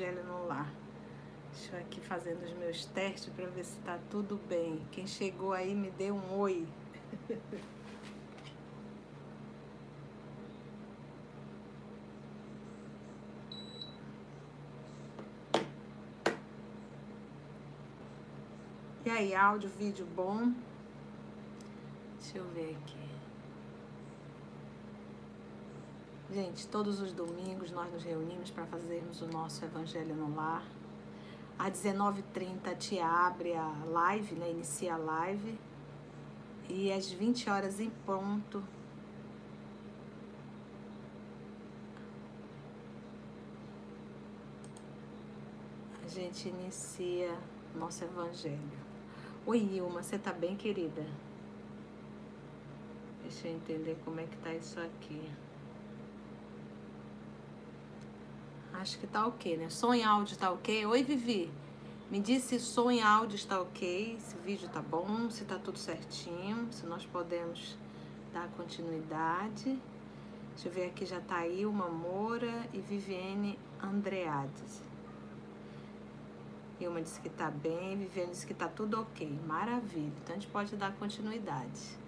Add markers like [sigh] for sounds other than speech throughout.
Evangelho no Lar. Estou aqui fazendo os meus testes para ver se está tudo bem. Quem chegou aí me dê um oi. [laughs] E aí, áudio, vídeo bom? Deixa eu ver aqui. Gente, todos os domingos nós nos reunimos para fazermos o nosso Evangelho no Lar. Às 19h30 a tia abre a live, né? Inicia a live. E às 20 horas em ponto. A gente inicia nosso Evangelho. Oi, Ilma, você tá bem, querida? Deixa eu entender como é que tá isso aqui. Acho que tá ok, né? Som em áudio tá ok? Oi, Vivi. Me diz se som em áudio está ok, se o vídeo tá bom, se tá tudo certinho, se nós podemos dar continuidade. Deixa eu ver aqui, já tá aí uma Moura e Viviane Andreades. Ilma disse que tá bem, Viviane disse que tá tudo ok. Maravilha. Então a gente pode dar continuidade.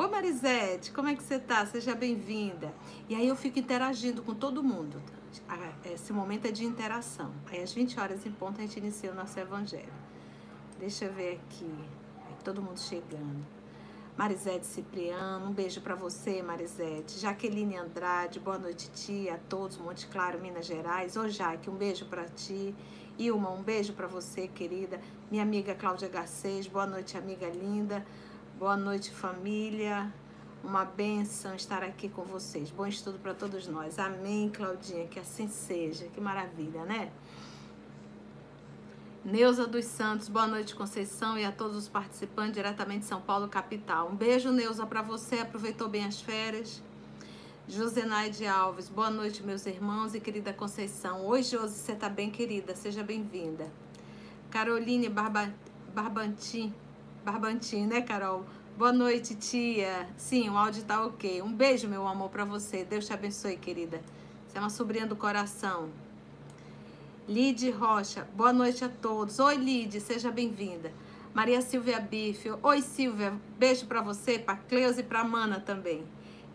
Ô Marisete, como é que você tá? Seja bem-vinda. E aí eu fico interagindo com todo mundo. Esse momento é de interação. Aí às 20 horas em ponto a gente inicia o nosso evangelho. Deixa eu ver aqui. todo mundo chegando. Marisete Cipriano, um beijo para você, Marisete. Jaqueline Andrade, boa noite, tia, a todos, Monte Claro, Minas Gerais. Ô, Jaque, um beijo para ti. Ilma, um beijo para você, querida. Minha amiga Cláudia Garcês, boa noite, amiga linda. Boa noite, família. Uma benção estar aqui com vocês. Bom estudo para todos nós. Amém, Claudinha. Que assim seja. Que maravilha, né? Neuza dos Santos, boa noite, Conceição, e a todos os participantes diretamente de São Paulo, capital. Um beijo, Neuza, para você. Aproveitou bem as férias. Josenaide Alves, boa noite, meus irmãos e querida Conceição. Oi, Josi, você tá bem, querida? Seja bem-vinda. Caroline Barba, Barbantin, Barbantin, né, Carol? Boa noite, tia. Sim, o áudio tá ok. Um beijo, meu amor, para você. Deus te abençoe, querida. Você é uma sobrinha do coração. Lide Rocha, boa noite a todos. Oi, Lide, seja bem-vinda. Maria Silvia Bife, oi, Silvia, beijo para você, para Cleusa e para Mana também.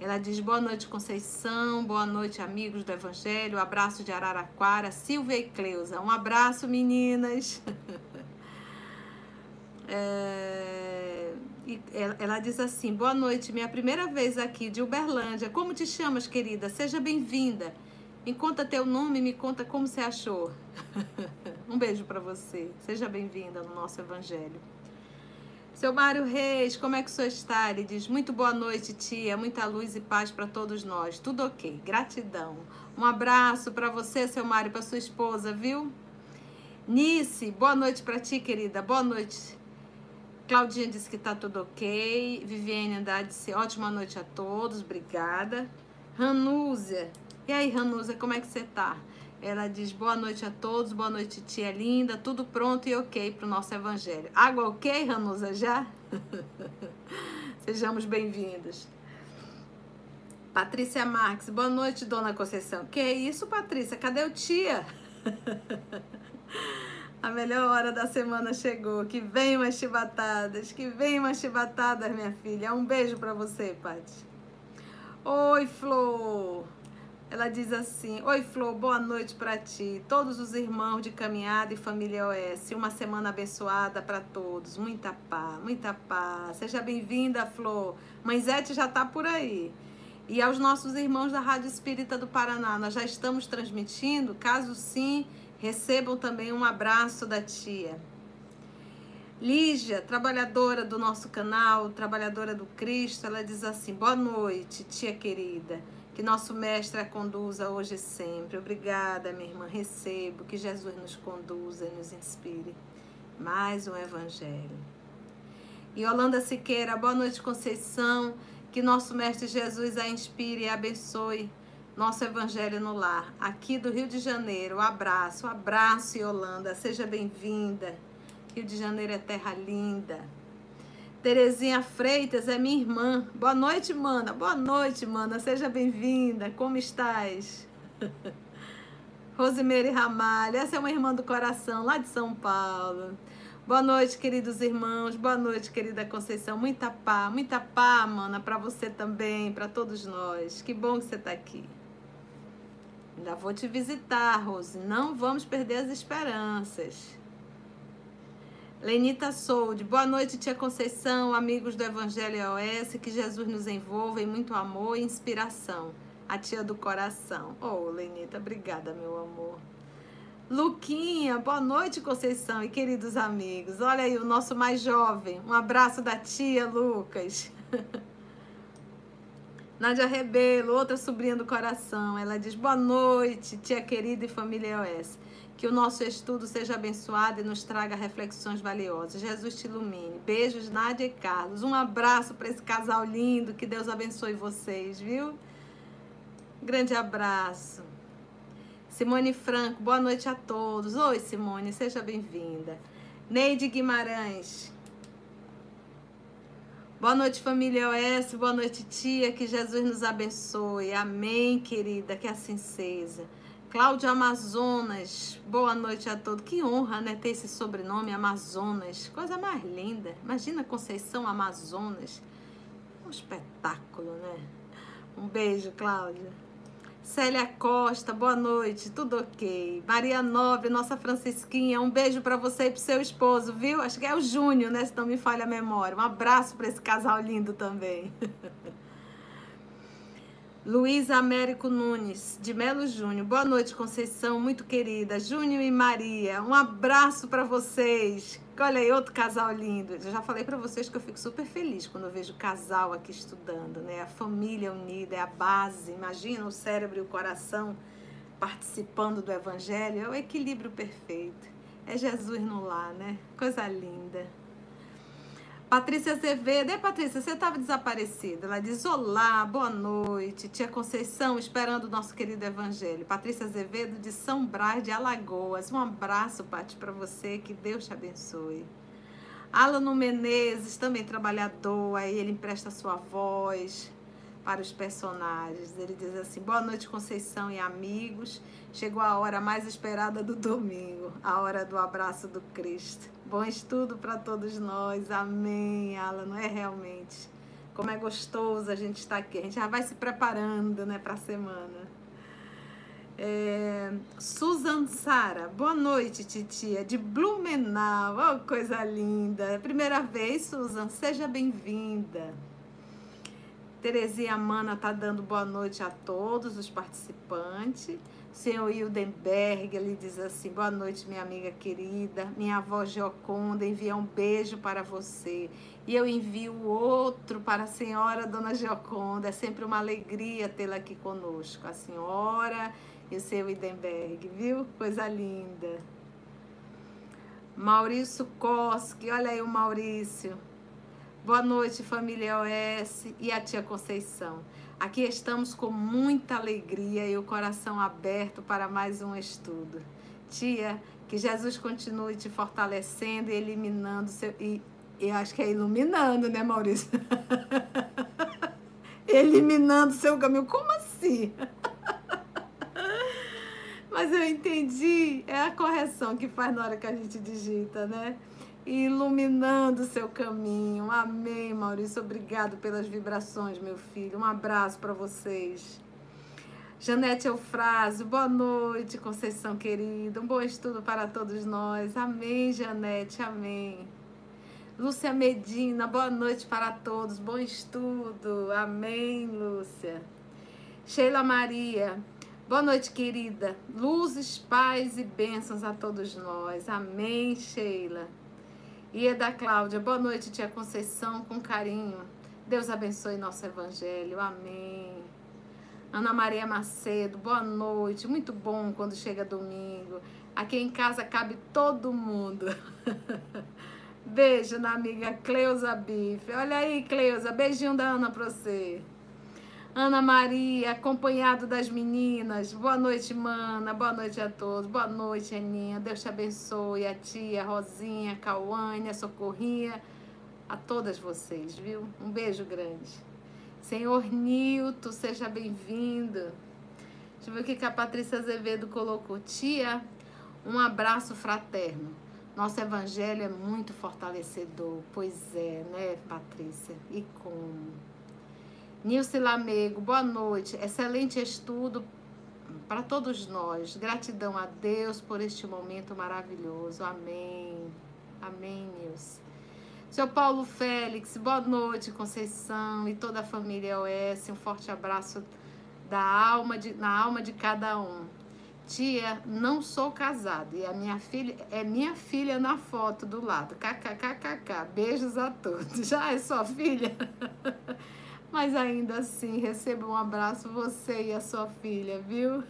Ela diz boa noite, Conceição, boa noite, amigos do Evangelho, abraço de Araraquara, Silvia e Cleusa. Um abraço, meninas. [laughs] É, ela diz assim: Boa noite, minha primeira vez aqui de Uberlândia. Como te chamas, querida? Seja bem-vinda. Me conta teu nome, me conta como você achou. [laughs] um beijo para você. Seja bem-vinda no nosso Evangelho. Seu Mário Reis, como é que o senhor está? Ele diz: Muito boa noite, tia. Muita luz e paz para todos nós. Tudo ok. Gratidão. Um abraço para você, seu Mário, para sua esposa, viu? Nice, boa noite para ti, querida. Boa noite. Claudinha disse que tá tudo ok. Viviane Andrade disse ótima noite a todos, obrigada. Ranúzia, e aí, Ranúzia, como é que você tá? Ela diz boa noite a todos, boa noite, tia linda, tudo pronto e ok para o nosso evangelho. Água ok, Ranúzia, já? [laughs] Sejamos bem-vindos. Patrícia Marques, boa noite, dona Conceição. Que isso, Patrícia? Cadê o tia? [laughs] A melhor hora da semana chegou. Que vem umas chibatadas, que vem umas chibatadas, minha filha. Um beijo para você, Paty. Oi, Flor. Ela diz assim: Oi, Flor, boa noite para ti, todos os irmãos de caminhada e família OS. Uma semana abençoada para todos. Muita paz, muita paz. Seja bem-vinda, Flor. Mãe Zete já tá por aí. E aos nossos irmãos da Rádio Espírita do Paraná, nós já estamos transmitindo. Caso sim, Recebam também um abraço da tia. Lígia, trabalhadora do nosso canal, trabalhadora do Cristo, ela diz assim: Boa noite, tia querida. Que nosso mestre a conduza hoje e sempre. Obrigada, minha irmã. Recebo. Que Jesus nos conduza e nos inspire. Mais um evangelho. E Yolanda Siqueira, boa noite, Conceição. Que nosso mestre Jesus a inspire e abençoe nosso Evangelho no Lar, aqui do Rio de Janeiro. Um abraço, um abraço, Yolanda, seja bem-vinda. Rio de Janeiro é terra linda. Terezinha Freitas é minha irmã. Boa noite, mana. Boa noite, mana. Seja bem-vinda. Como estás? [laughs] Rosemary Ramalho, essa é uma irmã do coração, lá de São Paulo. Boa noite, queridos irmãos. Boa noite, querida Conceição. Muita paz, muita paz, mana, para você também, para todos nós. Que bom que você está aqui. Ainda vou te visitar, Rose. Não vamos perder as esperanças. Lenita Sold, boa noite, tia Conceição, amigos do Evangelho OS, que Jesus nos envolva em muito amor e inspiração. A tia do coração. Oh, Lenita, obrigada, meu amor. Luquinha, boa noite, Conceição e queridos amigos. Olha aí o nosso mais jovem. Um abraço da tia Lucas. [laughs] Nádia Rebelo, outra sobrinha do coração. Ela diz: Boa noite, tia querida e família OS. Que o nosso estudo seja abençoado e nos traga reflexões valiosas. Jesus te ilumine. Beijos, Nádia e Carlos. Um abraço para esse casal lindo. Que Deus abençoe vocês, viu? Grande abraço. Simone Franco, boa noite a todos. Oi, Simone, seja bem-vinda. Neide Guimarães. Boa noite, família OS. Boa noite, tia. Que Jesus nos abençoe. Amém, querida. Que assim seja. Cláudia Amazonas. Boa noite a todos. Que honra, né? Ter esse sobrenome, Amazonas. Coisa mais linda. Imagina Conceição Amazonas. Um espetáculo, né? Um beijo, Cláudia. Célia Costa, boa noite, tudo ok. Maria Nobre, nossa Francisquinha, um beijo para você e pro seu esposo, viu? Acho que é o Júnior, né? Se não me falha a memória. Um abraço para esse casal lindo também. [laughs] Luiz Américo Nunes, de Melo Júnior. Boa noite, Conceição, muito querida. Júnior e Maria, um abraço para vocês. Olha aí, outro casal lindo. Eu já falei para vocês que eu fico super feliz quando eu vejo casal aqui estudando, né? A família unida é a base. Imagina o cérebro e o coração participando do evangelho. É o equilíbrio perfeito. É Jesus no lar, né? Coisa linda. Patrícia Azevedo. E Patrícia, você estava desaparecida. Ela diz: Olá, boa noite. Tia Conceição, esperando o nosso querido Evangelho. Patrícia Azevedo, de São Brás de Alagoas. Um abraço, Pati, para você. Que Deus te abençoe. Alano Menezes, também trabalhador. Aí ele empresta sua voz para os personagens. Ele diz assim: Boa noite, Conceição e amigos. Chegou a hora mais esperada do domingo, a hora do abraço do Cristo. Bom estudo para todos nós. Amém, Alan. Não é realmente. Como é gostoso a gente estar aqui. A gente já vai se preparando né, para a semana. É, Susan Sara, boa noite, titia, de Blumenau, oh, coisa linda. Primeira vez, Susan, seja bem-vinda. Terezinha Mana tá dando boa noite a todos os participantes. Senhor Hildenberg, ele diz assim: Boa noite, minha amiga querida. Minha avó Gioconda envia um beijo para você. E eu envio outro para a senhora Dona Gioconda. É sempre uma alegria tê-la aqui conosco. A senhora e o seu Hildenberg, viu? Coisa linda. Maurício Koski, olha aí o Maurício. Boa noite, família OS e a tia Conceição. Aqui estamos com muita alegria e o coração aberto para mais um estudo. Tia, que Jesus continue te fortalecendo e eliminando seu. E eu acho que é iluminando, né, Maurício? [laughs] eliminando seu caminho. Como assim? [laughs] Mas eu entendi. É a correção que faz na hora que a gente digita, né? Iluminando o seu caminho. Amém, Maurício. Obrigado pelas vibrações, meu filho. Um abraço para vocês. Janete Eufrásio, boa noite, Conceição querida. Um bom estudo para todos nós. Amém, Janete, amém. Lúcia Medina, boa noite para todos. Bom estudo. Amém, Lúcia. Sheila Maria, boa noite, querida. Luzes, paz e bênçãos a todos nós. Amém, Sheila. E é da Cláudia. Boa noite, tia Conceição, com carinho. Deus abençoe nosso evangelho. Amém. Ana Maria Macedo, boa noite. Muito bom quando chega domingo. Aqui em casa cabe todo mundo. [laughs] Beijo na amiga Cleusa Bife. Olha aí, Cleusa. Beijinho da Ana pra você. Ana Maria, acompanhado das meninas. Boa noite, mana. Boa noite a todos. Boa noite, Aninha. Deus te abençoe. A tia, Rosinha, a Socorrinha. A todas vocês, viu? Um beijo grande. Senhor Nilton, seja bem-vindo. Deixa eu ver o que, que a Patrícia Azevedo colocou. Tia, um abraço fraterno. Nosso evangelho é muito fortalecedor. Pois é, né, Patrícia? E como? Nilce Lamego, boa noite. Excelente estudo para todos nós. Gratidão a Deus por este momento maravilhoso. Amém. Amém, Nilce. Seu Paulo Félix, boa noite, Conceição e toda a família OS. Um forte abraço da alma de, na alma de cada um. Tia, não sou casado e a minha filha é minha filha na foto do lado. KKKKK. Beijos a todos. [laughs] Já é sua filha? [laughs] Mas ainda assim, receba um abraço você e a sua filha, viu?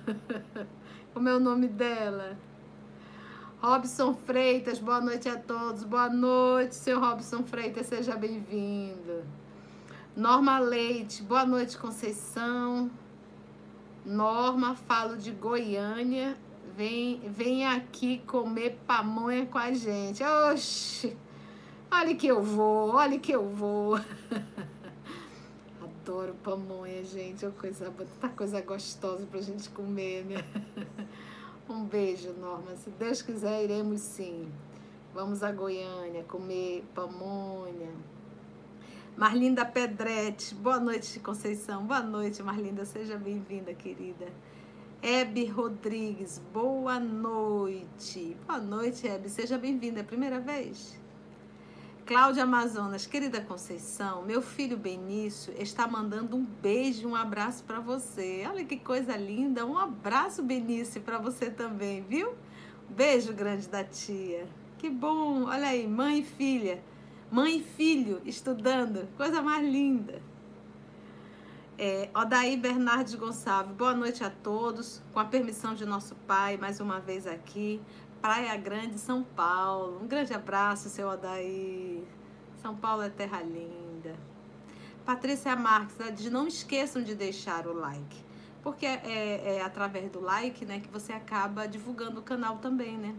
[laughs] Como é o nome dela? Robson Freitas, boa noite a todos. Boa noite, seu Robson Freitas, seja bem-vindo. Norma Leite, boa noite, Conceição. Norma, falo de Goiânia. Vem, vem aqui comer pamonha com a gente. Oxi! Olha que eu vou, olha que eu vou. [laughs] Adoro pamonha, gente. É uma coisa, tanta coisa gostosa pra gente comer, né? [laughs] Um beijo, Norma. Se Deus quiser, iremos sim. Vamos a Goiânia comer pamonha. Marlinda Pedretti, boa noite, Conceição. Boa noite, Marlinda. Seja bem-vinda, querida. Hebe Rodrigues, boa noite. Boa noite, Hebe. Seja bem-vinda. É a primeira vez? Cláudia Amazonas, querida Conceição, meu filho Benício está mandando um beijo, um abraço para você. Olha que coisa linda. Um abraço, Benício, para você também, viu? Beijo grande da tia. Que bom. Olha aí, mãe e filha. Mãe e filho estudando. Coisa mais linda. É, Odaí Bernardes Gonçalves, boa noite a todos. Com a permissão de nosso pai, mais uma vez aqui. Praia Grande, São Paulo. Um grande abraço, seu Odaí. São Paulo é terra linda. Patrícia Marques, diz, não esqueçam de deixar o like. Porque é, é, é através do like né, que você acaba divulgando o canal também, né?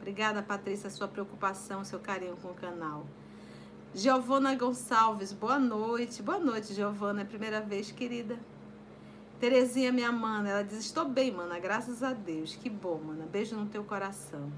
Obrigada, Patrícia, sua preocupação, seu carinho com o canal. Giovana Gonçalves, boa noite. Boa noite, Giovana. É a primeira vez, querida. Terezinha, minha mana, ela diz: Estou bem, mana, graças a Deus. Que bom, mana. Beijo no teu coração.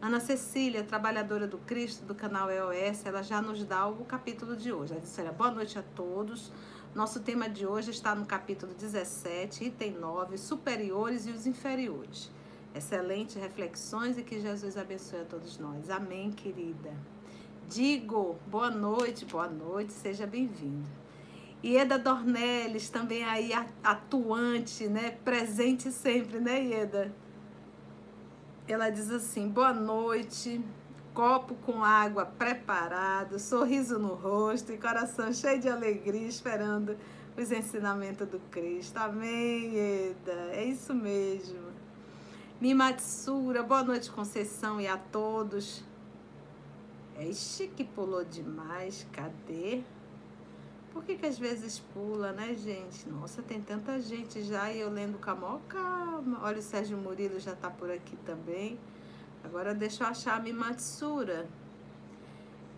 Ana Cecília, trabalhadora do Cristo do canal EOS, ela já nos dá o capítulo de hoje. Ela disse: boa noite a todos. Nosso tema de hoje está no capítulo 17, item 9, superiores e os inferiores. Excelentes reflexões e que Jesus abençoe a todos nós. Amém, querida. Digo, boa noite, boa noite, seja bem-vindo. Ieda Dornelles, também aí atuante, né? Presente sempre, né, Ieda? Ela diz assim: boa noite, copo com água preparado, sorriso no rosto e coração cheio de alegria, esperando os ensinamentos do Cristo. Amém, Ieda. É isso mesmo. Mimatsura, boa noite, Conceição, e a todos. Ixi, que pulou demais. Cadê? Por que, que às vezes pula, né, gente? Nossa, tem tanta gente já e eu lendo com a maior calma. Olha, o Sérgio Murilo já tá por aqui também. Agora deixa eu achar a Mimatsura.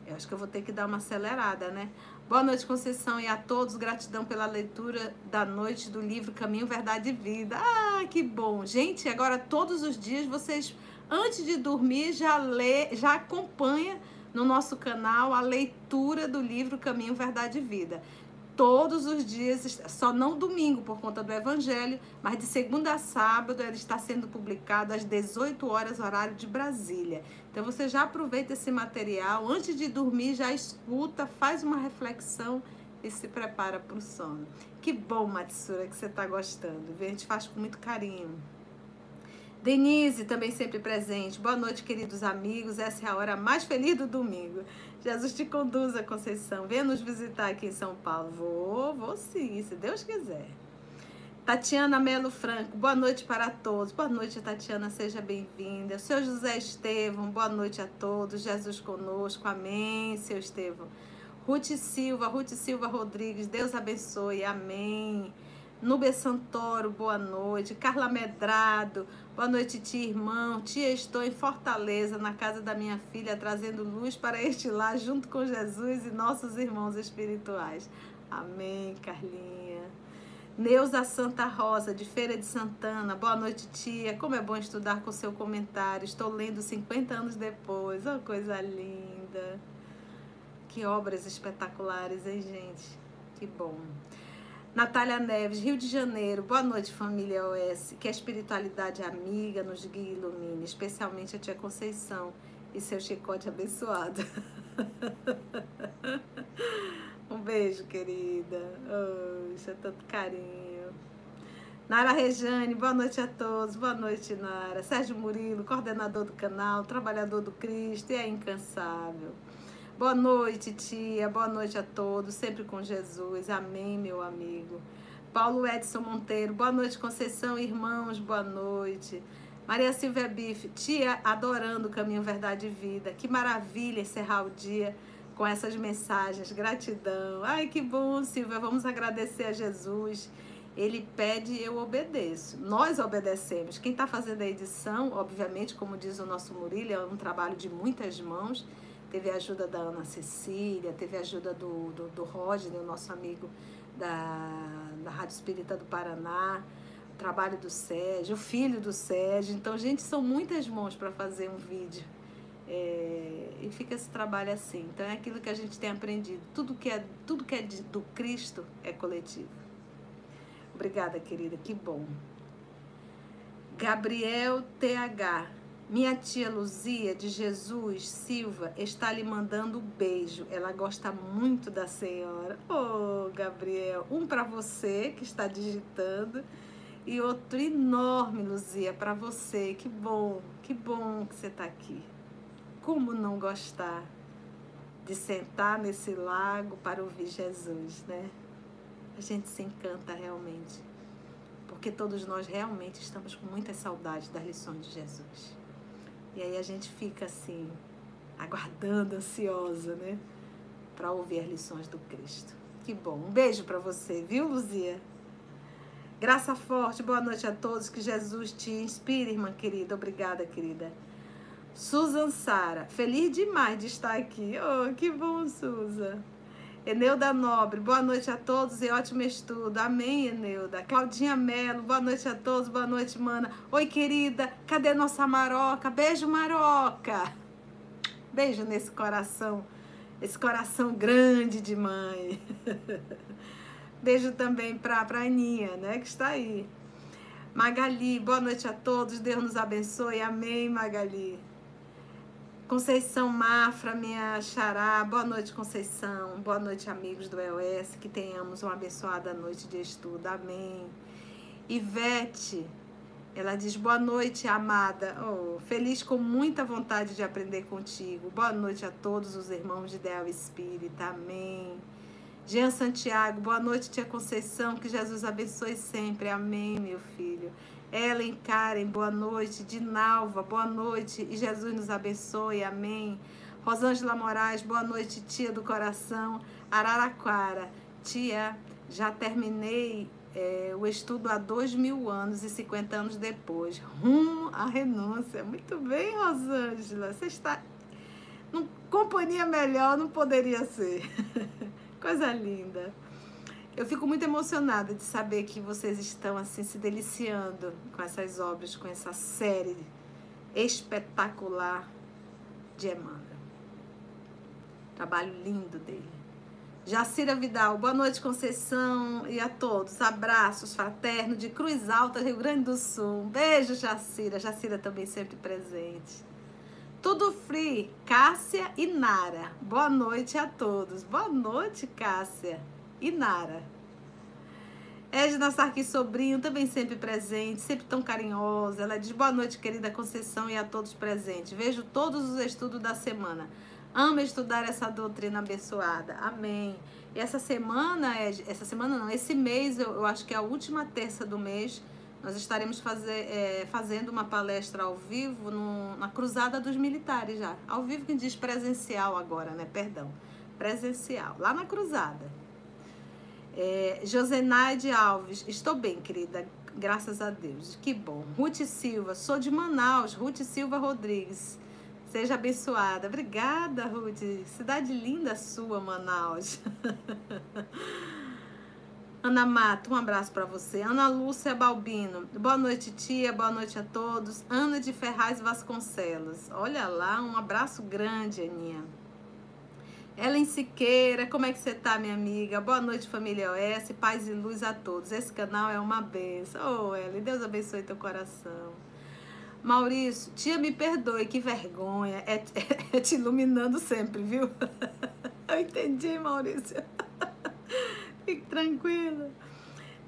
Eu acho que eu vou ter que dar uma acelerada, né? Boa noite, Conceição, e a todos. Gratidão pela leitura da noite do livro Caminho, Verdade e Vida. Ah, que bom. Gente, agora todos os dias vocês, antes de dormir, já lê, já acompanha no nosso canal a leitura do livro Caminho, Verdade e Vida. Todos os dias, só não domingo por conta do Evangelho, mas de segunda a sábado ele está sendo publicado às 18 horas, horário de Brasília. Então você já aproveita esse material, antes de dormir, já escuta, faz uma reflexão e se prepara para o sono. Que bom, Matsura, que você está gostando. A gente faz com muito carinho. Denise, também sempre presente. Boa noite, queridos amigos. Essa é a hora mais feliz do domingo. Jesus te conduza, Conceição. Venha nos visitar aqui em São Paulo. Vou, vou sim, se Deus quiser. Tatiana Melo Franco, boa noite para todos. Boa noite, Tatiana, seja bem-vinda. Seu José Estevão, boa noite a todos. Jesus conosco, amém, seu Estevão. Ruth Silva, Ruth Silva Rodrigues, Deus abençoe, amém. Nube Santoro, boa noite. Carla Medrado, boa noite, tia irmão. Tia, estou em Fortaleza, na casa da minha filha, trazendo luz para este lar, junto com Jesus e nossos irmãos espirituais. Amém, Carlinha. Neuza Santa Rosa, de Feira de Santana. Boa noite, tia. Como é bom estudar com seu comentário. Estou lendo 50 anos depois. Oh, coisa linda. Que obras espetaculares, hein, gente? Que bom. Natália Neves, Rio de Janeiro. Boa noite, família OS. Que a espiritualidade amiga nos guie e ilumine, especialmente a tia Conceição e seu chicote abençoado. [laughs] Um beijo, querida. É tanto carinho. Nara Rejane, boa noite a todos. Boa noite, Nara. Sérgio Murilo, coordenador do canal, trabalhador do Cristo e é incansável. Boa noite, tia. Boa noite a todos. Sempre com Jesus. Amém, meu amigo. Paulo Edson Monteiro, boa noite, Conceição, irmãos, boa noite. Maria Silvia Bife, tia, adorando o caminho Verdade e Vida. Que maravilha encerrar o dia com essas mensagens. Gratidão. Ai, que bom, Silvia. Vamos agradecer a Jesus. Ele pede e eu obedeço. Nós obedecemos. Quem está fazendo a edição, obviamente, como diz o nosso Murilo, é um trabalho de muitas mãos. Teve a ajuda da Ana Cecília, teve a ajuda do, do, do o nosso amigo da, da Rádio Espírita do Paraná, o trabalho do Sérgio, o filho do Sérgio. Então, gente, são muitas mãos para fazer um vídeo. É, e fica esse trabalho assim. Então é aquilo que a gente tem aprendido. Tudo que é, tudo que é do Cristo é coletivo. Obrigada, querida. Que bom. Gabriel TH. Minha tia Luzia de Jesus Silva está lhe mandando um beijo. Ela gosta muito da senhora. Oh, Gabriel, um para você que está digitando e outro enorme, Luzia, para você. Que bom, que bom que você está aqui. Como não gostar de sentar nesse lago para ouvir Jesus, né? A gente se encanta realmente. Porque todos nós realmente estamos com muita saudade das lições de Jesus. E aí a gente fica assim, aguardando, ansiosa, né? Para ouvir lições do Cristo. Que bom. Um beijo para você, viu, Luzia? Graça forte, boa noite a todos. Que Jesus te inspire, irmã querida. Obrigada, querida. Susan Sara, feliz demais de estar aqui. Oh, que bom, Susan. Eneuda Nobre, boa noite a todos e ótimo estudo. Amém, Eneuda. Claudinha Melo, boa noite a todos, boa noite, mana. Oi, querida, cadê nossa Maroca? Beijo, Maroca. Beijo nesse coração, esse coração grande de mãe. [laughs] Beijo também para a Aninha, né, que está aí. Magali, boa noite a todos, Deus nos abençoe. Amém, Magali. Conceição Mafra, minha xará. Boa noite, Conceição. Boa noite, amigos do EOS. Que tenhamos uma abençoada noite de estudo. Amém. Ivete, ela diz: Boa noite, amada. Oh, feliz com muita vontade de aprender contigo. Boa noite a todos os irmãos de Del Espírita. Amém. Jean Santiago, boa noite, tia Conceição. Que Jesus abençoe sempre. Amém, meu filho. Ellen Karen, boa noite. Dinalva, boa noite. E Jesus nos abençoe, amém. Rosângela Moraes, boa noite, tia do coração. Araraquara, tia, já terminei é, o estudo há dois mil anos e 50 anos depois. Rumo à renúncia. Muito bem, Rosângela. Você está. Num, companhia melhor não poderia ser. [laughs] Coisa linda. Eu fico muito emocionada de saber que vocês estão assim se deliciando com essas obras, com essa série espetacular de Emmanuel. Trabalho lindo dele. Jacira Vidal, boa noite, Conceição e a todos. Abraços fraternos de Cruz Alta, Rio Grande do Sul. Um beijo, Jacira. Jacira também sempre presente. Tudo Free, Cássia e Nara. Boa noite a todos. Boa noite, Cássia e Nara. Edna Sarkis Sobrinho, também sempre presente, sempre tão carinhosa. Ela diz boa noite, querida Conceição, e a todos presentes. Vejo todos os estudos da semana. Amo estudar essa doutrina abençoada. Amém. E essa semana, essa semana não, esse mês, eu, eu acho que é a última terça do mês, nós estaremos fazer, é, fazendo uma palestra ao vivo no, na Cruzada dos Militares já. Ao vivo que diz presencial agora, né? Perdão. Presencial. Lá na Cruzada. É, Josenaide Alves, estou bem, querida, graças a Deus. Que bom. Ruth Silva, sou de Manaus, Ruth Silva Rodrigues. Seja abençoada. Obrigada, Ruth. Cidade linda sua, Manaus. [laughs] Ana Mato, um abraço para você. Ana Lúcia Balbino, boa noite, tia, boa noite a todos. Ana de Ferraz Vasconcelos, olha lá, um abraço grande, Aninha. Ellen Siqueira, como é que você tá, minha amiga? Boa noite, família OS, paz e luz a todos. Esse canal é uma benção. Oh, Ellen, Deus abençoe teu coração. Maurício, tia, me perdoe, que vergonha. É, é, [laughs] é te iluminando sempre, viu? [laughs] Eu entendi, Maurício. [laughs] Fique tranquila.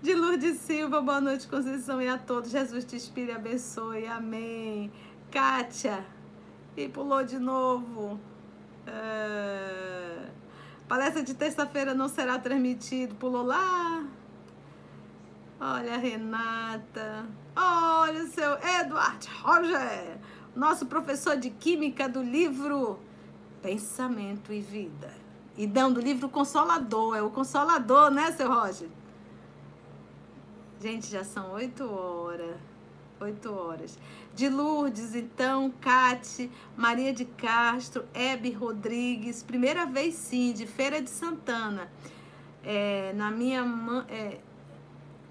De Lourdes Silva, boa noite, Conceição, e a todos. Jesus te inspire e abençoe. Amém. Kátia, e pulou de novo. É... Palestra de terça-feira não será transmitido. Pulou lá. Olha a Renata. Olha o seu Edward Roger, nosso professor de Química do livro Pensamento e Vida. E dando o livro Consolador, é o Consolador, né, seu Roger? Gente, já são oito horas. Oito horas. De Lourdes, então, Cate, Maria de Castro, Hebe Rodrigues, primeira vez sim, de Feira de Santana. É, na minha, é,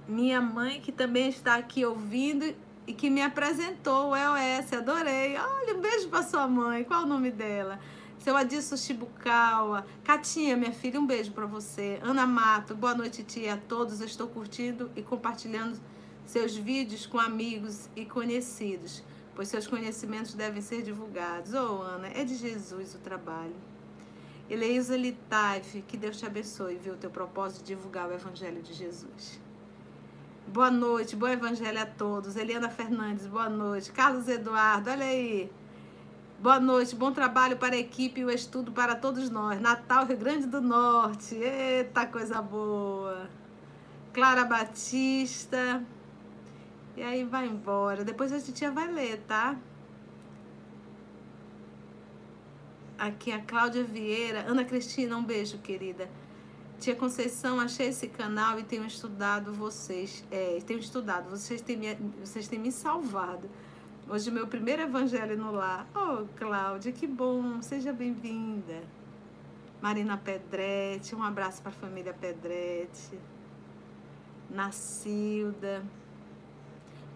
minha mãe, que também está aqui ouvindo e que me apresentou o EOS, adorei. Olha, um beijo para sua mãe, qual o nome dela? Seu Adilson Chibucawa. Catinha, minha filha, um beijo para você. Ana Mato, boa noite, tia, a todos. Eu estou curtindo e compartilhando seus vídeos com amigos e conhecidos, pois seus conhecimentos devem ser divulgados. Oh, Ana, é de Jesus o trabalho. Eleisa Litaif, que Deus te abençoe, viu, o teu propósito de divulgar o Evangelho de Jesus. Boa noite, bom Evangelho a todos. Eliana Fernandes, boa noite. Carlos Eduardo, olha aí. Boa noite, bom trabalho para a equipe e o estudo para todos nós. Natal, Rio Grande do Norte. Eita, coisa boa. Clara Batista. E aí vai embora. Depois a titia vai ler, tá? Aqui a Cláudia Vieira. Ana Cristina, um beijo, querida. Tia Conceição, achei esse canal e tenho estudado vocês. É, tenho estudado. Vocês têm me, vocês têm me salvado. Hoje meu primeiro evangelho no lar. Oh, Cláudia, que bom. Seja bem-vinda. Marina Pedretti, um abraço para a família Pedretti. Nacilda.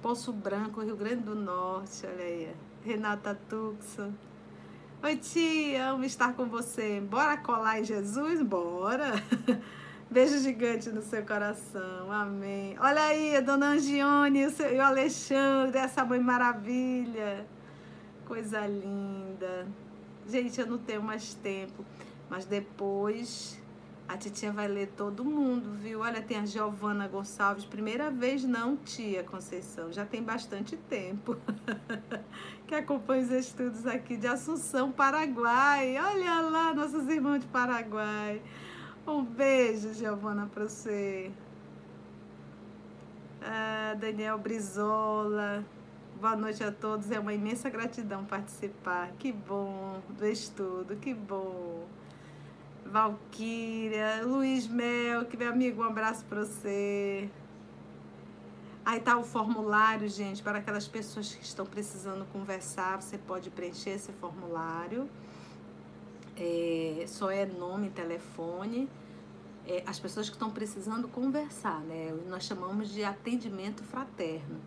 Poço Branco, Rio Grande do Norte, olha aí. Renata Tuxo. Oi, tia, amo estar com você. Bora colar em Jesus? Bora! [laughs] Beijo gigante no seu coração. Amém. Olha aí, a dona Angione o, seu, e o Alexandre, essa mãe maravilha. Coisa linda. Gente, eu não tenho mais tempo. Mas depois a titia vai ler todo mundo, viu? Olha, tem a Giovana Gonçalves. Primeira vez não, tia Conceição. Já tem bastante tempo. [laughs] que acompanha os estudos aqui de Assunção, Paraguai. Olha lá, nossos irmãos de Paraguai. Um beijo, Giovana, para você. Ah, Daniel Brizola. Boa noite a todos. É uma imensa gratidão participar. Que bom do estudo, que bom. Valquíria, Luiz Mel, que meu amigo, um abraço para você. Aí tá o formulário, gente, para aquelas pessoas que estão precisando conversar, você pode preencher esse formulário é, só é nome, telefone. É, as pessoas que estão precisando conversar, né? Nós chamamos de atendimento fraterno.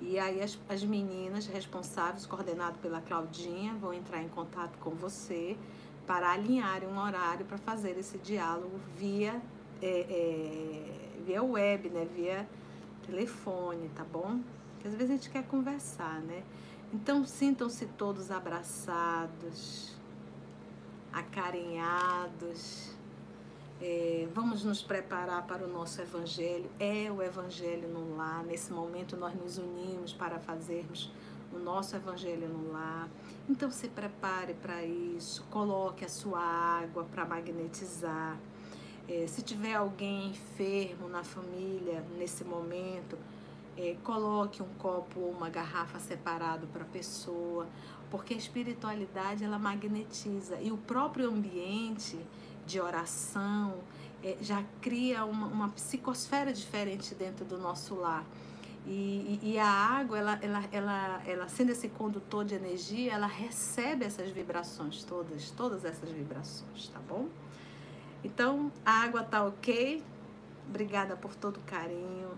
E aí as, as meninas responsáveis, coordenado pela Claudinha, vão entrar em contato com você para alinharem um horário para fazer esse diálogo via, é, é, via web, né? Via telefone, tá bom? Porque às vezes a gente quer conversar, né? Então sintam-se todos abraçados acarinhados. É, vamos nos preparar para o nosso Evangelho. É o Evangelho no lar. Nesse momento nós nos unimos para fazermos o nosso Evangelho no lar. Então se prepare para isso. Coloque a sua água para magnetizar. É, se tiver alguém enfermo na família nesse momento, é, coloque um copo ou uma garrafa separado para a pessoa porque a espiritualidade ela magnetiza e o próprio ambiente de oração é, já cria uma, uma, psicosfera diferente dentro do nosso lar. E, e, a água, ela, ela, ela, ela sendo esse condutor de energia, ela recebe essas vibrações todas, todas essas vibrações, tá bom? Então, a água tá ok, Obrigada por todo o carinho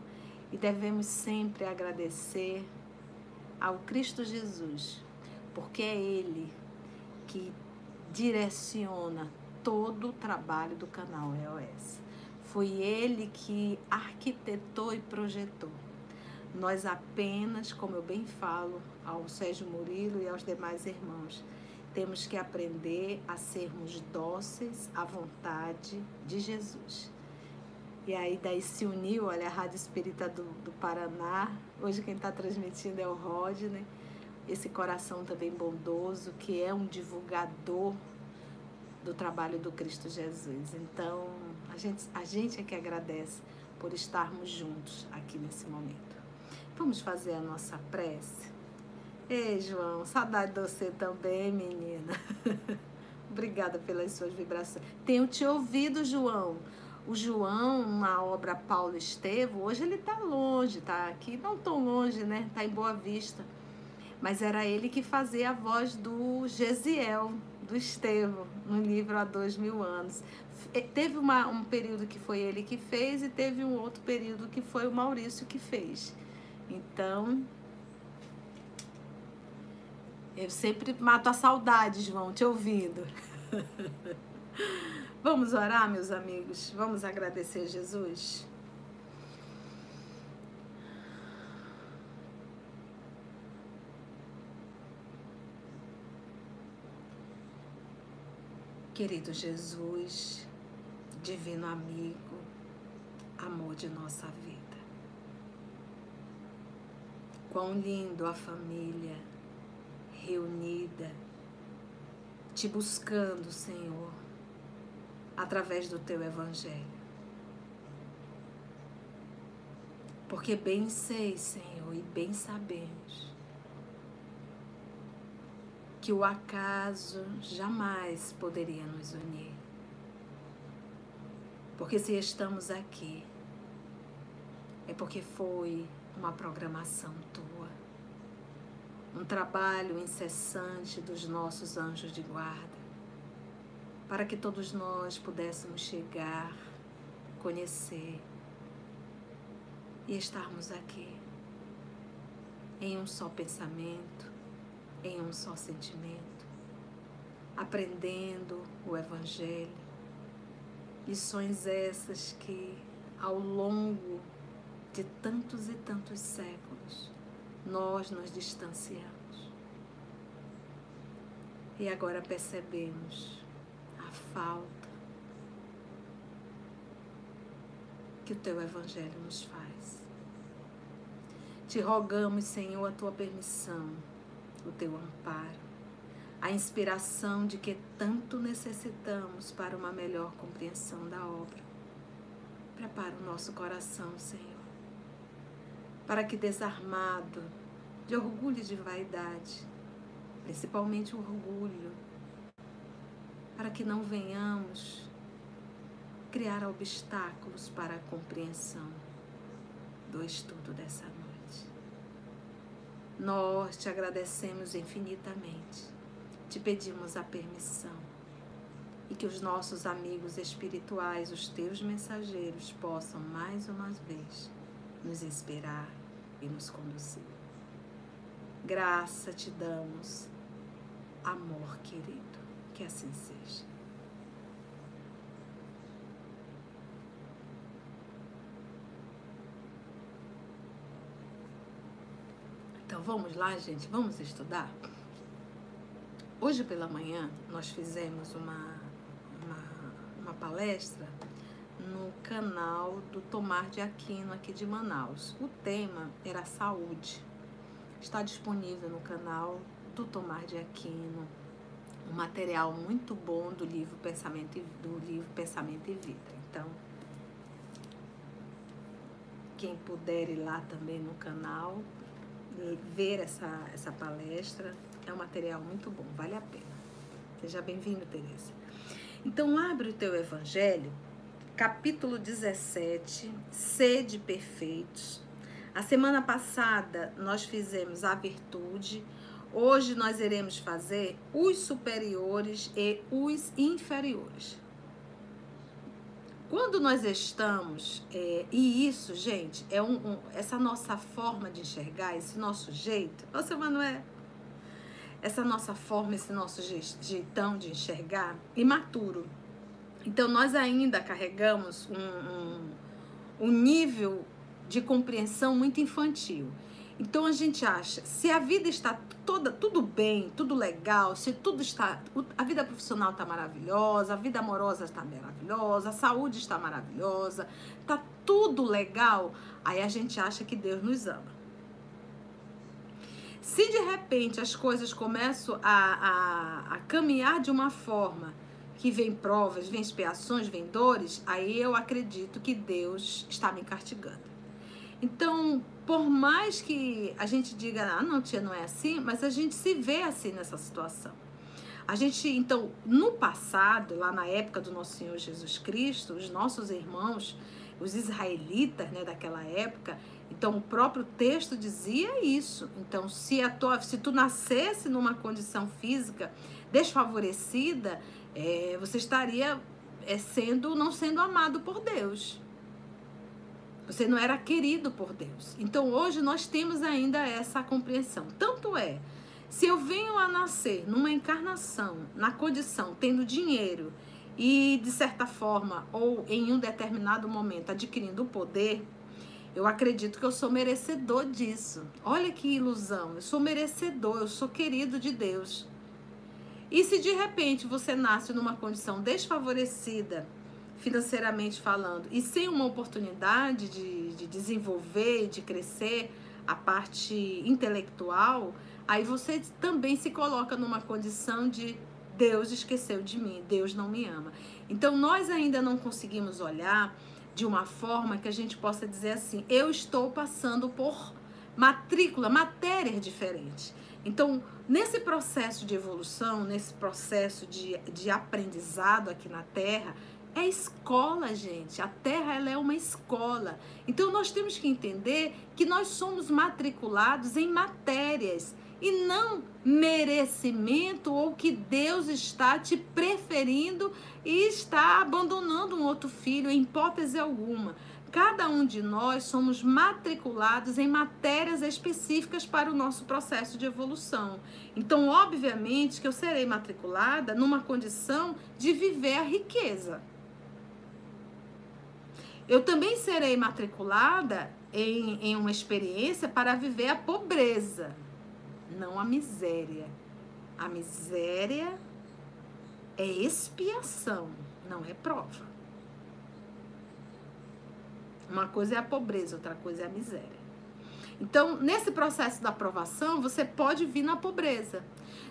e devemos sempre agradecer ao Cristo Jesus, porque é Ele que direciona todo o trabalho do canal EOS. Foi Ele que arquitetou e projetou. Nós apenas, como eu bem falo ao Sérgio Murilo e aos demais irmãos, temos que aprender a sermos dóceis à vontade de Jesus. E aí daí se uniu, olha, a Rádio Espírita do, do Paraná. Hoje quem está transmitindo é o Rodney. Esse coração também bondoso, que é um divulgador do trabalho do Cristo Jesus. Então, a gente, a gente é que agradece por estarmos juntos aqui nesse momento. Vamos fazer a nossa prece? Ei, João, saudade de você também, menina. [laughs] Obrigada pelas suas vibrações. Tenho te ouvido, João. O João, na obra Paulo Estevo, hoje ele está longe, tá aqui não tão longe, né? Tá em Boa Vista. Mas era ele que fazia a voz do Gesiel, do Estevo, no livro Há Dois Mil Anos. Teve uma, um período que foi ele que fez e teve um outro período que foi o Maurício que fez. Então, eu sempre mato a saudade, João, te ouvindo. [laughs] Vamos orar, meus amigos? Vamos agradecer Jesus? Querido Jesus, divino amigo, amor de nossa vida. Quão lindo a família reunida, te buscando, Senhor, através do teu evangelho. Porque bem sei, Senhor, e bem sabemos que o acaso jamais poderia nos unir. Porque se estamos aqui, é porque foi uma programação tua, um trabalho incessante dos nossos anjos de guarda, para que todos nós pudéssemos chegar, conhecer e estarmos aqui em um só pensamento, em um só sentimento, aprendendo o Evangelho, lições essas que ao longo de tantos e tantos séculos, nós nos distanciamos. E agora percebemos a falta que o teu Evangelho nos faz. Te rogamos, Senhor, a tua permissão, o teu amparo, a inspiração de que tanto necessitamos para uma melhor compreensão da obra. Prepara o nosso coração, Senhor para que desarmado de orgulho e de vaidade, principalmente o orgulho, para que não venhamos criar obstáculos para a compreensão do estudo dessa noite. Nós te agradecemos infinitamente, te pedimos a permissão e que os nossos amigos espirituais, os teus mensageiros, possam mais uma vez nos inspirar e nos conduzir. Graça te damos, amor querido, que assim seja. Então vamos lá, gente, vamos estudar? Hoje pela manhã nós fizemos uma, uma, uma palestra no canal do Tomar de Aquino aqui de Manaus. O tema era saúde. Está disponível no canal do Tomar de Aquino um material muito bom do livro Pensamento do livro Pensamento e Vida. Então, quem puder ir lá também no canal ver essa essa palestra, é um material muito bom, vale a pena. Seja bem-vindo, Teresa. Então, abre o teu evangelho capítulo 17, sede perfeitos. A semana passada nós fizemos a virtude, hoje nós iremos fazer os superiores e os inferiores. quando nós estamos, é, e isso, gente, é um, um, essa nossa forma de enxergar, esse nosso jeito, você, Manuel, essa nossa forma, esse nosso jeitão de enxergar, imaturo. Então, nós ainda carregamos um, um, um nível de compreensão muito infantil. Então a gente acha, se a vida está toda tudo bem, tudo legal, se tudo está, a vida profissional está maravilhosa, a vida amorosa está maravilhosa, a saúde está maravilhosa, está tudo legal, aí a gente acha que Deus nos ama. Se de repente as coisas começam a, a, a caminhar de uma forma que vem provas, vem expiações, vem dores, aí eu acredito que Deus está me castigando. Então, por mais que a gente diga, ah, não, tia, não é assim, mas a gente se vê assim nessa situação. A gente, então, no passado, lá na época do nosso Senhor Jesus Cristo, os nossos irmãos, os israelitas, né, daquela época, então o próprio texto dizia isso. Então, se a tua, se tu nascesse numa condição física desfavorecida, é, você estaria é, sendo não sendo amado por Deus. Você não era querido por Deus. Então hoje nós temos ainda essa compreensão. Tanto é, se eu venho a nascer numa encarnação, na condição, tendo dinheiro e de certa forma ou em um determinado momento adquirindo poder, eu acredito que eu sou merecedor disso. Olha que ilusão, eu sou merecedor, eu sou querido de Deus. E se de repente você nasce numa condição desfavorecida, financeiramente falando, e sem uma oportunidade de, de desenvolver, de crescer a parte intelectual, aí você também se coloca numa condição de Deus esqueceu de mim, Deus não me ama. Então nós ainda não conseguimos olhar de uma forma que a gente possa dizer assim: eu estou passando por matrícula, matérias diferentes. Então, nesse processo de evolução, nesse processo de, de aprendizado aqui na Terra, é escola, gente. A Terra ela é uma escola. Então nós temos que entender que nós somos matriculados em matérias e não merecimento ou que Deus está te preferindo e está abandonando um outro filho em hipótese alguma. Cada um de nós somos matriculados em matérias específicas para o nosso processo de evolução. Então, obviamente, que eu serei matriculada numa condição de viver a riqueza. Eu também serei matriculada em, em uma experiência para viver a pobreza, não a miséria. A miséria é expiação, não é prova. Uma coisa é a pobreza, outra coisa é a miséria. Então, nesse processo da aprovação, você pode vir na pobreza.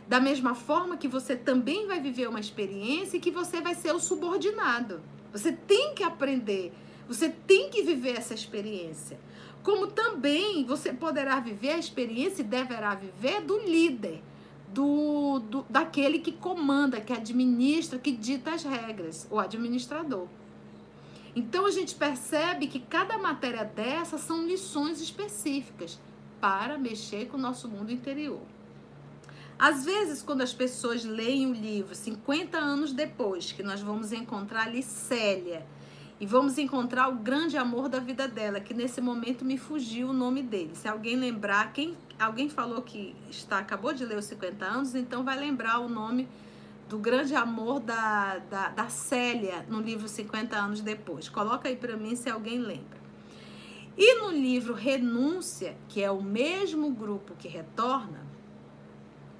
Da mesma forma que você também vai viver uma experiência e que você vai ser o subordinado. Você tem que aprender você tem que viver essa experiência. Como também você poderá viver a experiência e deverá viver do líder, do, do daquele que comanda, que administra, que dita as regras, o administrador. Então a gente percebe que cada matéria dessa são lições específicas para mexer com o nosso mundo interior. Às vezes, quando as pessoas leem o livro 50 anos depois, que nós vamos encontrar ali Célia, e vamos encontrar o grande amor da vida dela, que nesse momento me fugiu o nome dele. Se alguém lembrar, quem alguém falou que está acabou de ler os 50 anos, então vai lembrar o nome do grande amor da, da, da Célia no livro 50 anos depois. Coloca aí para mim se alguém lembra. E no livro Renúncia, que é o mesmo grupo que retorna,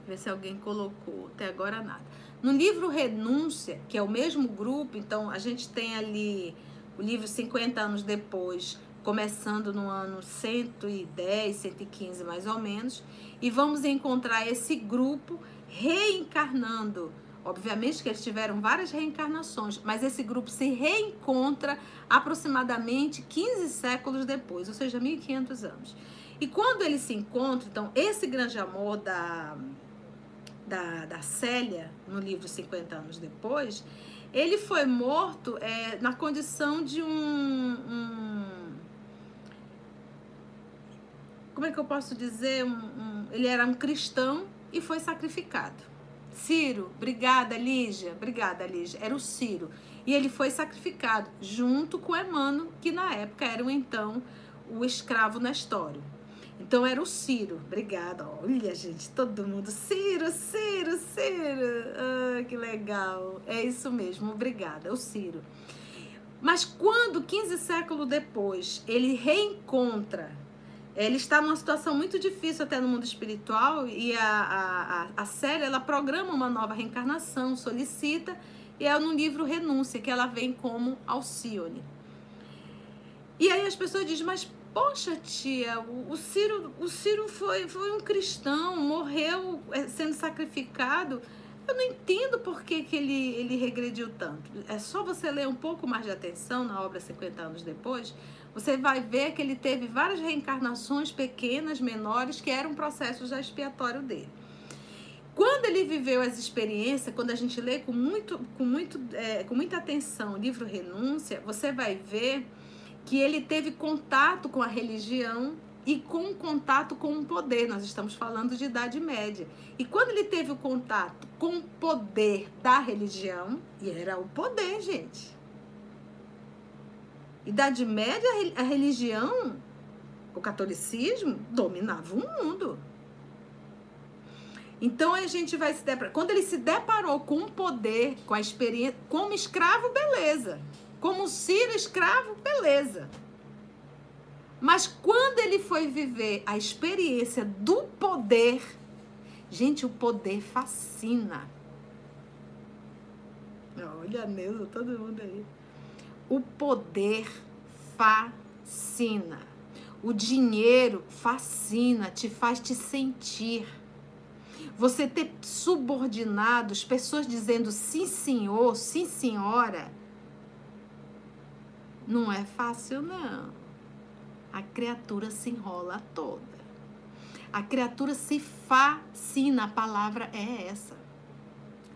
ver se alguém colocou, até agora nada. No livro Renúncia, que é o mesmo grupo, então a gente tem ali o livro 50 anos depois, começando no ano 110, 115 mais ou menos, e vamos encontrar esse grupo reencarnando. Obviamente que eles tiveram várias reencarnações, mas esse grupo se reencontra aproximadamente 15 séculos depois, ou seja, 1500 anos. E quando eles se encontram, então, esse grande amor da da, da Célia, no livro 50 anos depois, ele foi morto é, na condição de um, um, Como é que eu posso dizer? Um, um, ele era um cristão e foi sacrificado. Ciro, obrigada, Lígia. Obrigada, Lígia. Era o Ciro. E ele foi sacrificado junto com Emano, que na época era então o escravo Nestório. Então era o Ciro. Obrigada. Olha, gente, todo mundo. Ciro, Ciro, Ciro. Ah, que legal. É isso mesmo. Obrigada. É o Ciro. Mas quando, 15 séculos depois, ele reencontra, ele está numa situação muito difícil até no mundo espiritual e a, a, a série, ela programa uma nova reencarnação, solicita, e é no livro Renúncia que ela vem como Alcione. E aí as pessoas dizem, mas poxa tia, o, Ciro, o Ciro foi, foi um cristão, morreu é, sendo sacrificado. Eu não entendo por que, que ele, ele regrediu tanto. É só você ler um pouco mais de atenção na obra 50 anos depois, você vai ver que ele teve várias reencarnações pequenas, menores, que eram processos já expiatório dele. Quando ele viveu as experiências, quando a gente lê com, muito, com, muito, é, com muita atenção o livro Renúncia, você vai ver que ele teve contato com a religião e com contato com o poder. Nós estamos falando de Idade Média. E quando ele teve o contato com o poder da religião, e era o poder, gente. Idade Média, a religião, o catolicismo, dominava o mundo. Então a gente vai se deparar. Quando ele se deparou com o poder, com a experiência, como escravo, beleza. Como Ciro escravo, beleza. Mas quando ele foi viver a experiência do poder, gente, o poder fascina. Olha, Neuza, todo mundo aí. O poder fascina. O dinheiro fascina, te faz te sentir. Você ter subordinados, pessoas dizendo sim, senhor, sim, senhora, não é fácil, não a criatura se enrola toda. A criatura se fascina, a palavra é essa.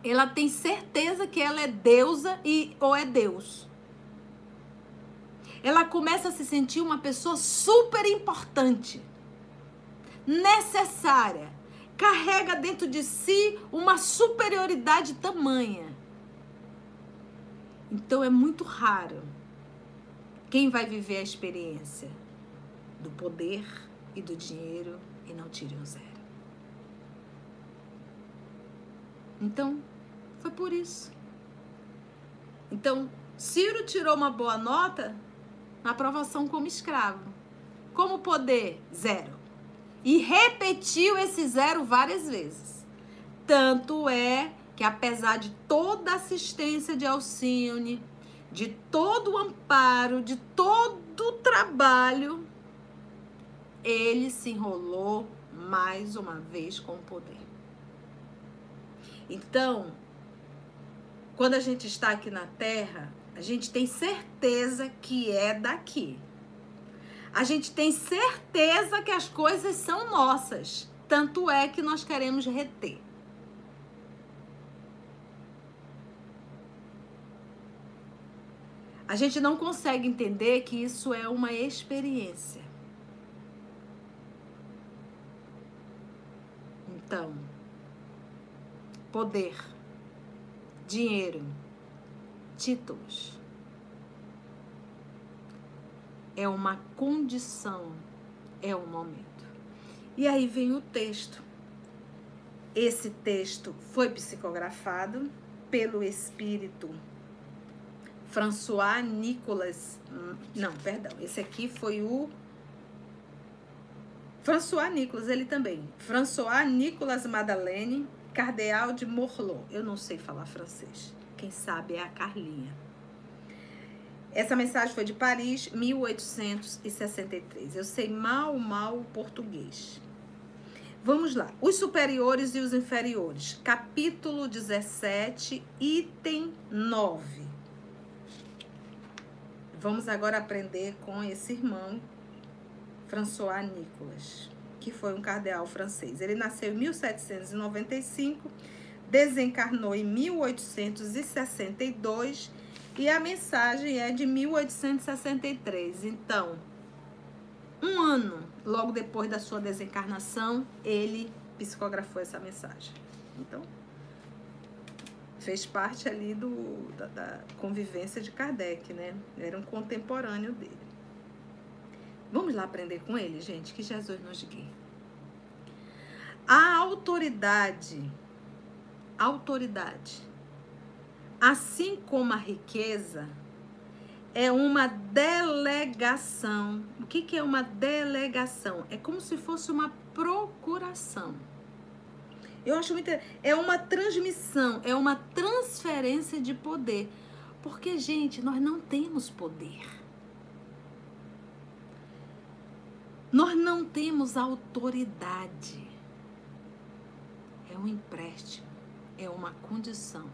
Ela tem certeza que ela é deusa e ou é Deus. Ela começa a se sentir uma pessoa super importante, necessária, carrega dentro de si uma superioridade tamanha. Então é muito raro quem vai viver a experiência do poder e do dinheiro e não tire o zero. Então, foi por isso. Então, Ciro tirou uma boa nota na aprovação como escravo. Como poder? Zero. E repetiu esse zero várias vezes. Tanto é que, apesar de toda a assistência de Alcione, de todo o amparo, de todo o trabalho, ele se enrolou mais uma vez com o poder. Então, quando a gente está aqui na Terra, a gente tem certeza que é daqui. A gente tem certeza que as coisas são nossas. Tanto é que nós queremos reter. A gente não consegue entender que isso é uma experiência. Então, poder, dinheiro, títulos é uma condição, é um momento. E aí vem o texto. Esse texto foi psicografado pelo espírito François Nicolas. Não, perdão. Esse aqui foi o François Nicolas, ele também. François Nicolas Madeleine, cardeal de Morlot. Eu não sei falar francês. Quem sabe é a Carlinha. Essa mensagem foi de Paris, 1863. Eu sei mal, mal o português. Vamos lá. Os superiores e os inferiores. Capítulo 17, item 9. Vamos agora aprender com esse irmão François Nicolas, que foi um cardeal francês. Ele nasceu em 1795, desencarnou em 1862 e a mensagem é de 1863. Então, um ano logo depois da sua desencarnação, ele psicografou essa mensagem. Então, fez parte ali do, da, da convivência de Kardec, né? Era um contemporâneo dele. Vamos lá aprender com ele, gente, que Jesus nos guie. A autoridade, autoridade, assim como a riqueza, é uma delegação. O que, que é uma delegação? É como se fosse uma procuração. Eu acho muito. É uma transmissão, é uma transferência de poder. Porque, gente, nós não temos poder. Nós não temos autoridade. É um empréstimo, é uma condição.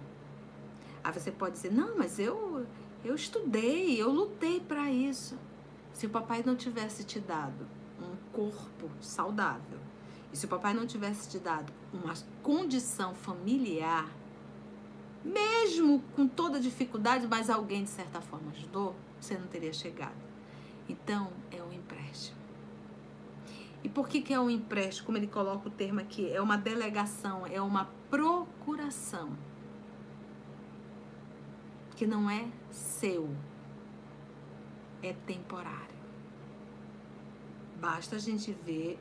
Aí você pode dizer: não, mas eu, eu estudei, eu lutei para isso. Se o papai não tivesse te dado um corpo saudável, e se o papai não tivesse te dado uma condição familiar, mesmo com toda dificuldade, mas alguém de certa forma ajudou, você não teria chegado. Então, é um empréstimo. E por que, que é um empréstimo? Como ele coloca o termo aqui, é uma delegação, é uma procuração. Que não é seu, é temporário. Basta a gente ver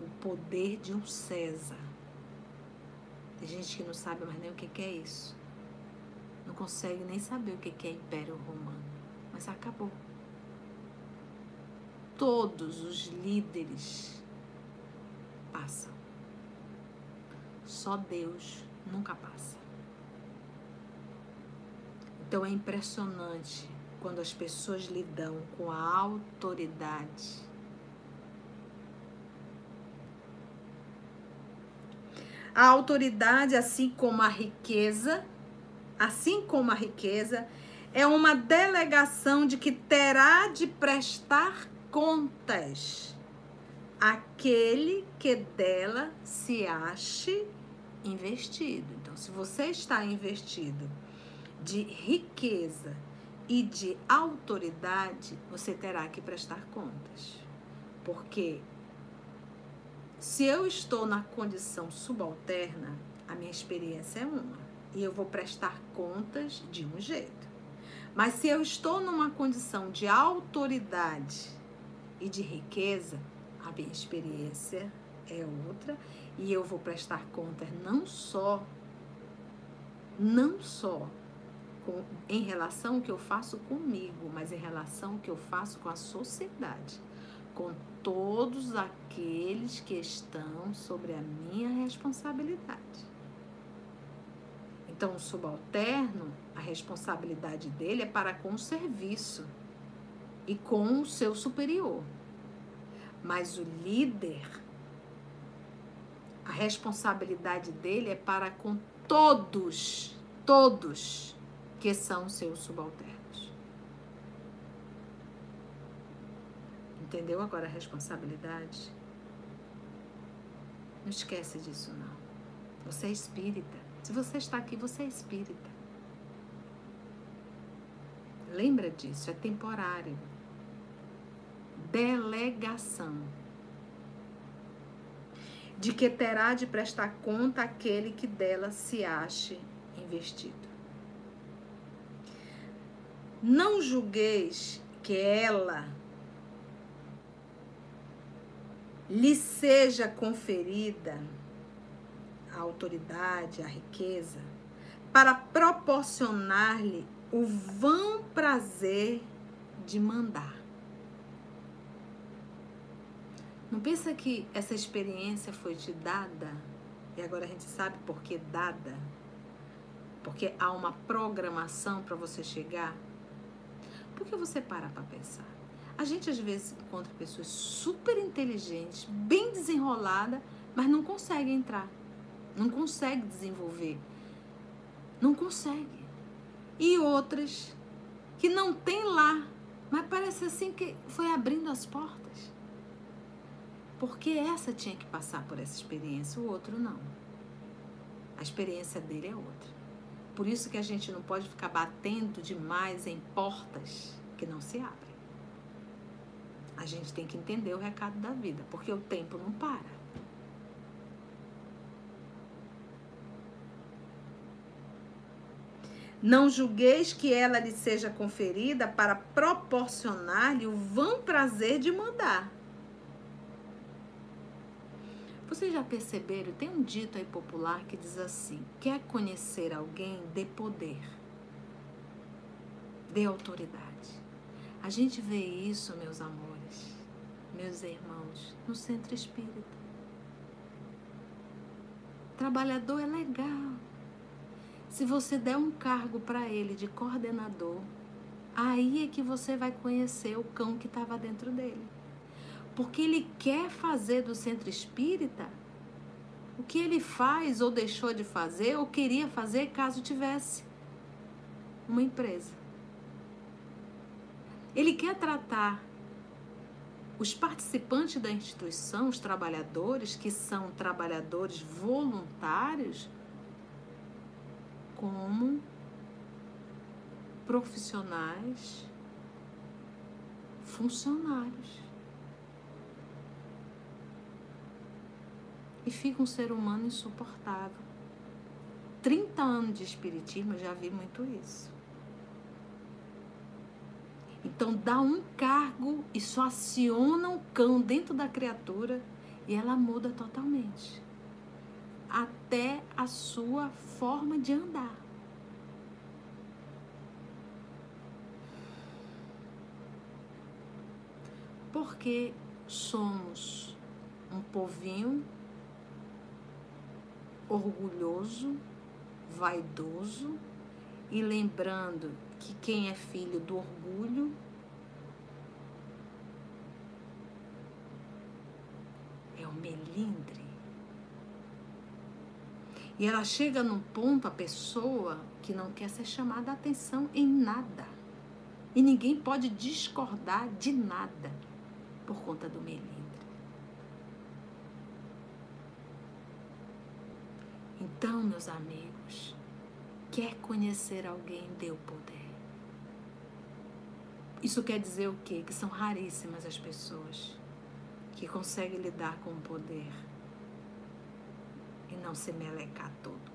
o poder de um César. Tem gente que não sabe mais nem o que, é isso. Não consegue nem saber o que é Império Romano. Mas acabou. Todos os líderes passam. Só Deus nunca passa. Então é impressionante quando as pessoas lidam com a autoridade. A autoridade, assim como a riqueza, assim como a riqueza, é uma delegação de que terá de prestar contas aquele que dela se ache investido. Então, se você está investido de riqueza e de autoridade, você terá que prestar contas. Porque se eu estou na condição subalterna, a minha experiência é uma e eu vou prestar contas de um jeito. Mas se eu estou numa condição de autoridade e de riqueza, a minha experiência é outra e eu vou prestar contas não só não só com, em relação ao que eu faço comigo, mas em relação ao que eu faço com a sociedade, com todos aqueles que estão sobre a minha responsabilidade. Então, o subalterno, a responsabilidade dele é para com o serviço e com o seu superior. Mas o líder, a responsabilidade dele é para com todos, todos que são seus subalternos. Entendeu agora a responsabilidade? Não esquece disso não. Você é espírita. Se você está aqui, você é espírita. Lembra disso, é temporário delegação de que terá de prestar conta aquele que dela se ache investido. Não julgueis que ela lhe seja conferida a autoridade, a riqueza, para proporcionar-lhe o vão prazer de mandar. Não pensa que essa experiência foi te dada e agora a gente sabe por que dada? Porque há uma programação para você chegar. Por que você para para pensar? A gente às vezes encontra pessoas super inteligentes, bem desenroladas, mas não consegue entrar. Não consegue desenvolver. Não consegue. E outras que não tem lá, mas parece assim que foi abrindo as portas. Porque essa tinha que passar por essa experiência, o outro não. A experiência dele é outra. Por isso que a gente não pode ficar batendo demais em portas que não se abrem. A gente tem que entender o recado da vida, porque o tempo não para. Não julgueis que ela lhe seja conferida para proporcionar-lhe o vão prazer de mandar. Vocês já perceberam? Tem um dito aí popular que diz assim: quer conhecer alguém, dê poder, dê autoridade. A gente vê isso, meus amores, meus irmãos, no centro espírita. Trabalhador é legal. Se você der um cargo para ele de coordenador, aí é que você vai conhecer o cão que estava dentro dele. Porque ele quer fazer do centro espírita o que ele faz ou deixou de fazer ou queria fazer caso tivesse uma empresa. Ele quer tratar os participantes da instituição, os trabalhadores, que são trabalhadores voluntários, como profissionais, funcionários. E fica um ser humano insuportável. 30 anos de espiritismo, eu já vi muito isso. Então dá um cargo e só aciona um cão dentro da criatura e ela muda totalmente. Até a sua forma de andar. Porque somos um povinho orgulhoso, vaidoso e lembrando que quem é filho do orgulho é o melindre. E ela chega num ponto, a pessoa, que não quer ser chamada a atenção em nada. E ninguém pode discordar de nada por conta do melindre. Então, meus amigos, quer conhecer alguém, o poder. Isso quer dizer o quê? Que são raríssimas as pessoas que conseguem lidar com o poder e não se melecar todo.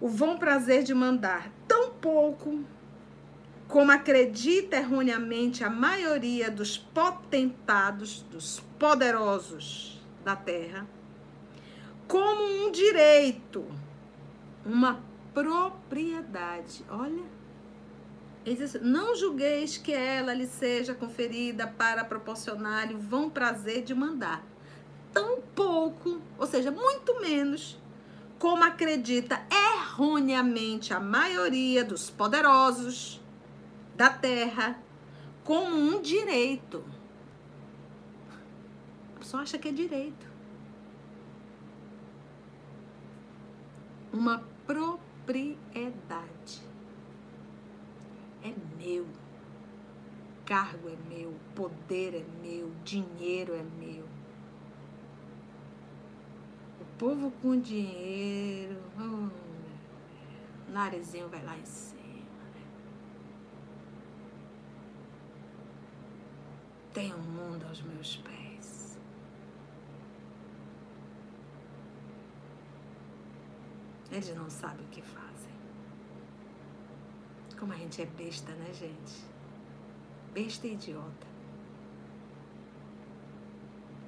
O vão prazer de mandar tão pouco como acredita erroneamente a maioria dos potentados, dos poderosos da terra, como um direito, uma propriedade. Olha, não julgueis que ela lhe seja conferida para proporcionar-lhe o vão prazer de mandar. Tão pouco, ou seja, muito menos, como acredita erroneamente a maioria dos poderosos da terra, como um direito. A pessoa acha que é direito. uma propriedade. É meu. Cargo é meu, poder é meu, dinheiro é meu. O povo com dinheiro, oh, o narizinho vai lá em cima. Né? Tem um mundo aos meus pés. Eles não sabem o que fazem. Como a gente é besta, né, gente? Besta e idiota.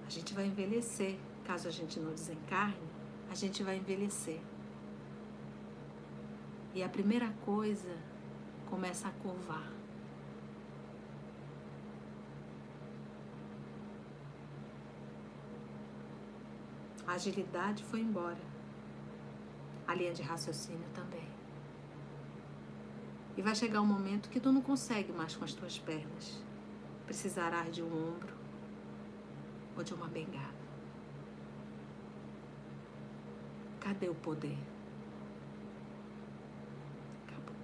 A gente vai envelhecer. Caso a gente não desencarne, a gente vai envelhecer. E a primeira coisa começa a curvar. A agilidade foi embora a linha de raciocínio também. E vai chegar um momento que tu não consegue mais com as tuas pernas. Precisarás de um ombro ou de uma bengala. Cadê o poder? Acabou.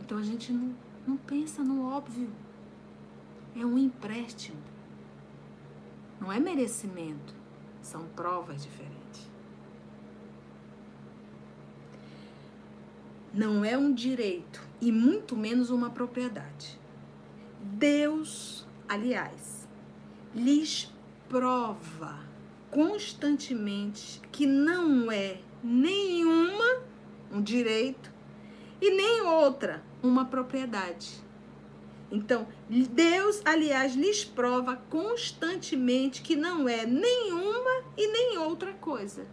Então a gente não, não pensa no óbvio. É um empréstimo. Não é merecimento. São provas diferentes. Não é um direito e muito menos uma propriedade. Deus, aliás, lhes prova constantemente que não é nenhuma um direito e nem outra uma propriedade. Então, Deus, aliás, lhes prova constantemente que não é nenhuma e nem outra coisa.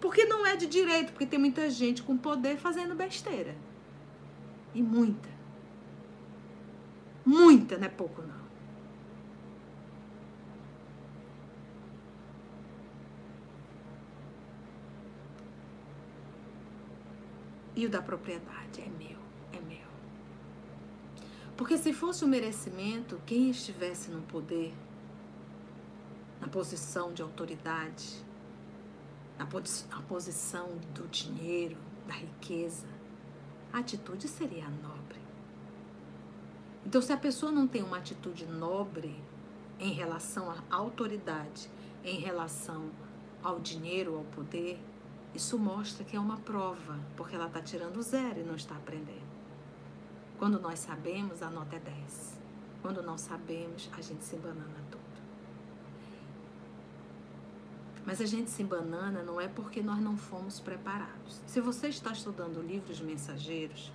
Porque não é de direito, porque tem muita gente com poder fazendo besteira. E muita. Muita, não é pouco não. E o da propriedade é meu. Porque se fosse o merecimento, quem estivesse no poder, na posição de autoridade, na posição do dinheiro, da riqueza, a atitude seria nobre. Então, se a pessoa não tem uma atitude nobre em relação à autoridade, em relação ao dinheiro, ao poder, isso mostra que é uma prova, porque ela está tirando zero e não está aprendendo. Quando nós sabemos, a nota é 10. Quando não sabemos, a gente se banana tudo. Mas a gente se banana não é porque nós não fomos preparados. Se você está estudando livros mensageiros,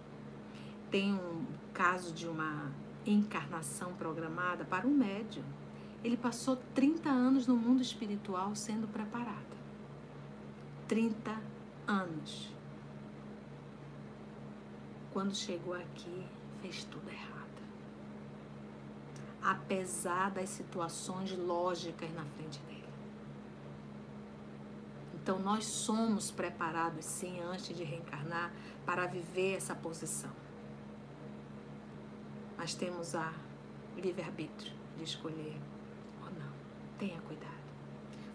tem um caso de uma encarnação programada para um médium. Ele passou 30 anos no mundo espiritual sendo preparado. 30 anos. Quando chegou aqui, fez tudo errado. Apesar das situações lógicas na frente dele. Então, nós somos preparados, sim, antes de reencarnar, para viver essa posição. Mas temos a livre-arbítrio de escolher ou não. Tenha cuidado.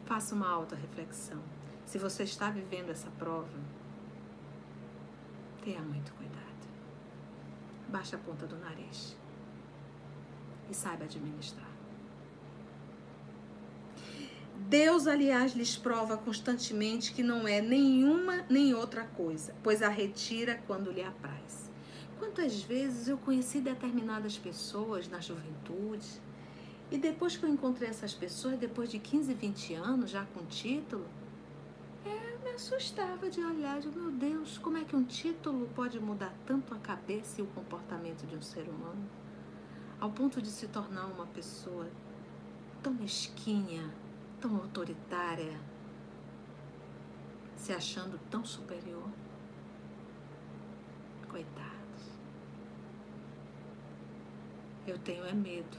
Faça uma alta reflexão. Se você está vivendo essa prova, tenha muito cuidado. Baixe a ponta do nariz e saiba administrar. Deus, aliás, lhes prova constantemente que não é nenhuma nem outra coisa, pois a retira quando lhe apraz. Quantas vezes eu conheci determinadas pessoas na juventude e depois que eu encontrei essas pessoas, depois de 15, 20 anos, já com título, me assustava de olhar, de meu Deus, como é que um título pode mudar tanto a cabeça e o comportamento de um ser humano, ao ponto de se tornar uma pessoa tão mesquinha, tão autoritária, se achando tão superior. Coitados. Eu tenho é medo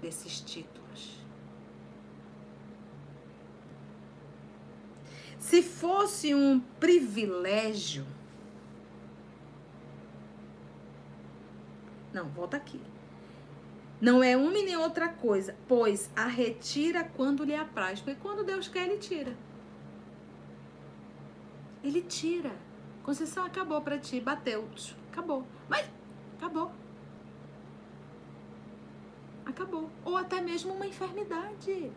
desses títulos. Se fosse um privilégio. Não, volta aqui. Não é uma nem outra coisa, pois a retira quando lhe apraz. Porque quando Deus quer, Ele tira. Ele tira. Conceição acabou para ti, bateu. Acabou. Mas acabou. Acabou. Ou até mesmo uma enfermidade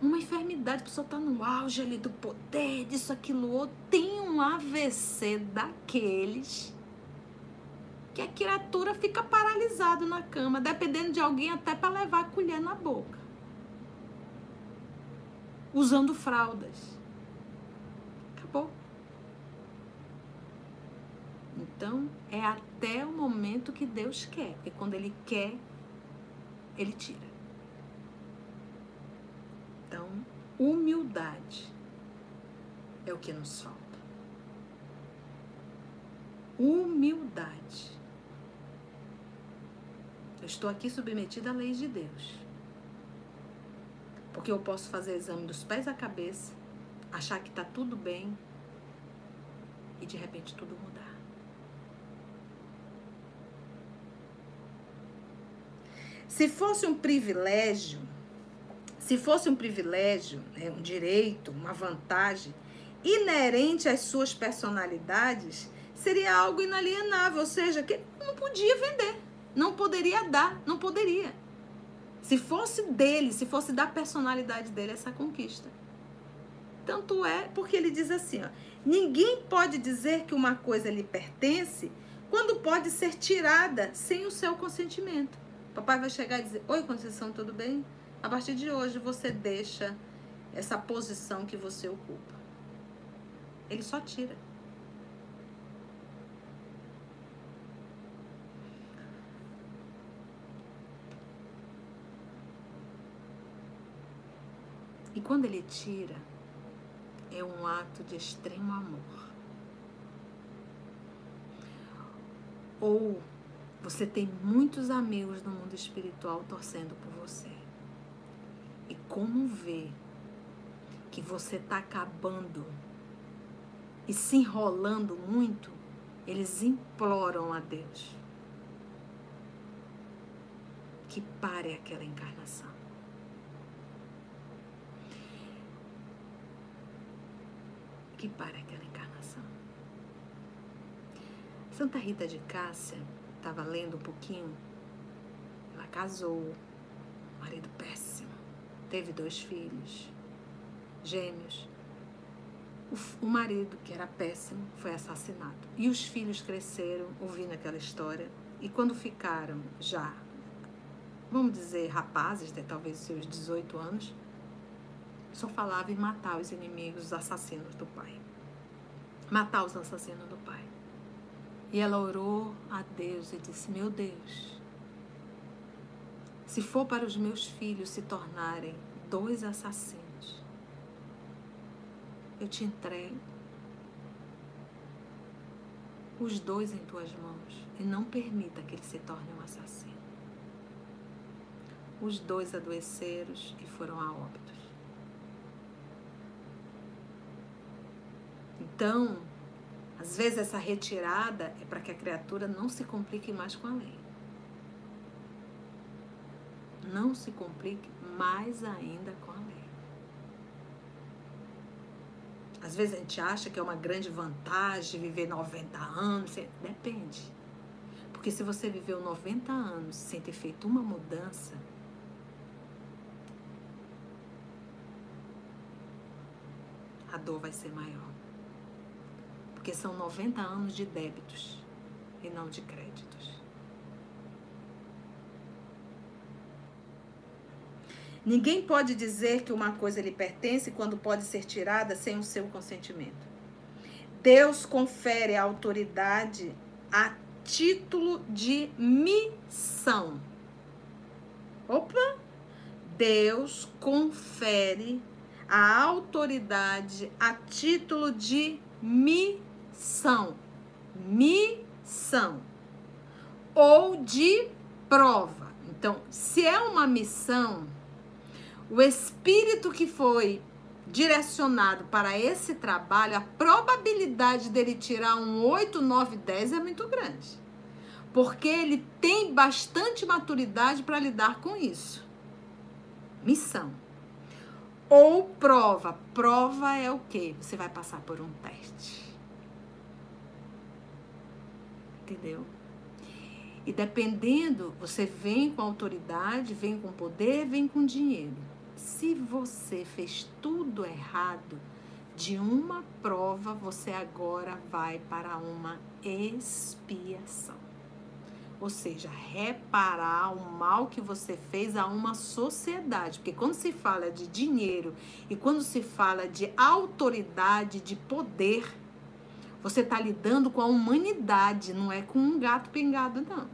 uma enfermidade, a pessoa está no auge ali do poder, disso, aquilo, outro, tem um AVC daqueles que a criatura fica paralisada na cama, dependendo de alguém até para levar a colher na boca. Usando fraldas. Acabou. Então, é até o momento que Deus quer. Porque quando Ele quer, Ele tira. Então, humildade é o que nos falta. Humildade. Eu estou aqui submetida à lei de Deus. Porque eu posso fazer exame dos pés à cabeça, achar que está tudo bem e de repente tudo mudar. Se fosse um privilégio se fosse um privilégio, né, um direito, uma vantagem inerente às suas personalidades, seria algo inalienável, ou seja, que não podia vender, não poderia dar, não poderia. Se fosse dele, se fosse da personalidade dele essa conquista. Tanto é porque ele diz assim, ó, ninguém pode dizer que uma coisa lhe pertence quando pode ser tirada sem o seu consentimento. Papai vai chegar e dizer: Oi, Conceição, tudo bem? A partir de hoje você deixa essa posição que você ocupa. Ele só tira. E quando ele tira, é um ato de extremo amor. Ou você tem muitos amigos no mundo espiritual torcendo por você. E como vê que você está acabando e se enrolando muito, eles imploram a Deus que pare aquela encarnação. Que pare aquela encarnação. Santa Rita de Cássia estava lendo um pouquinho. Ela casou, marido péssimo, teve dois filhos, gêmeos. O, o marido, que era péssimo, foi assassinado. E os filhos cresceram ouvindo aquela história. E quando ficaram já, vamos dizer, rapazes, de talvez seus 18 anos, só falava em matar os inimigos, os assassinos do pai. Matar os assassinos do pai. E ela orou a Deus e disse: Meu Deus, se for para os meus filhos se tornarem dois assassinos, eu te entrego os dois em tuas mãos e não permita que eles se tornem um assassino. Os dois adoeceram e foram a óbitos. Então, às vezes essa retirada é para que a criatura não se complique mais com a lei. Não se complique mais ainda com a lei. Às vezes a gente acha que é uma grande vantagem viver 90 anos. Depende. Porque se você viveu 90 anos sem ter feito uma mudança, a dor vai ser maior. Porque são 90 anos de débitos e não de créditos. Ninguém pode dizer que uma coisa lhe pertence quando pode ser tirada sem o seu consentimento. Deus confere a autoridade a título de missão. Opa! Deus confere a autoridade a título de missão missão. Ou de prova. Então, se é uma missão, o espírito que foi direcionado para esse trabalho, a probabilidade dele tirar um 8, 9, 10 é muito grande. Porque ele tem bastante maturidade para lidar com isso. Missão. Ou prova. Prova é o quê? Você vai passar por um teste. entendeu? E dependendo, você vem com autoridade, vem com poder, vem com dinheiro. Se você fez tudo errado, de uma prova você agora vai para uma expiação. Ou seja, reparar o mal que você fez a uma sociedade. Porque quando se fala de dinheiro e quando se fala de autoridade, de poder, você está lidando com a humanidade, não é com um gato pingado, não.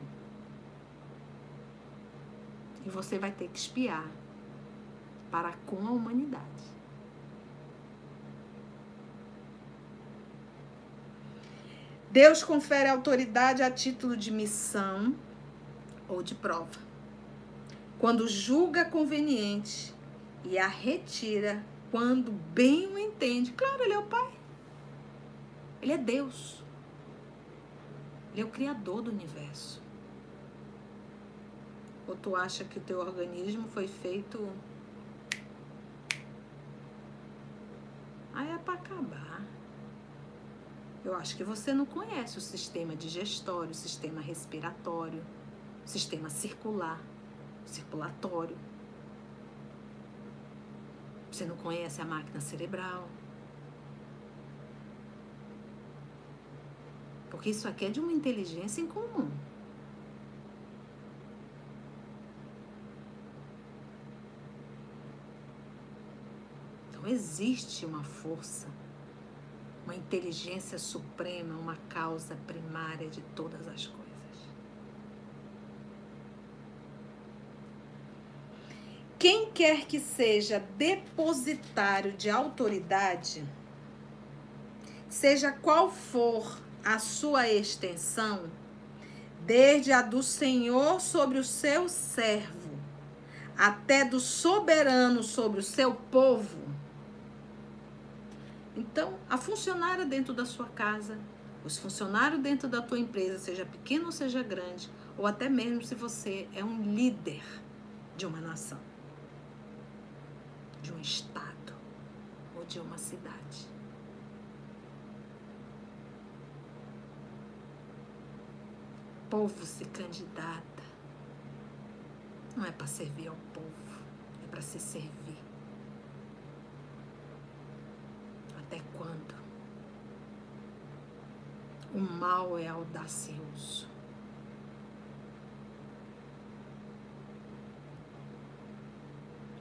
E você vai ter que espiar para com a humanidade. Deus confere autoridade a título de missão ou de prova. Quando julga conveniente e a retira quando bem o entende. Claro, ele é o Pai. Ele é Deus. Ele é o Criador do universo. Ou tu acha que o teu organismo foi feito. Aí é para acabar. Eu acho que você não conhece o sistema digestório, o sistema respiratório, o sistema circular, circulatório. Você não conhece a máquina cerebral. Porque isso aqui é de uma inteligência em existe uma força, uma inteligência suprema, uma causa primária de todas as coisas. Quem quer que seja depositário de autoridade, seja qual for a sua extensão, desde a do Senhor sobre o seu servo, até do soberano sobre o seu povo, então, a funcionária dentro da sua casa, os funcionários dentro da tua empresa, seja pequeno ou seja grande, ou até mesmo se você é um líder de uma nação, de um estado ou de uma cidade. O povo se candidata não é para servir ao povo, é para se servir. Até O mal é audacioso.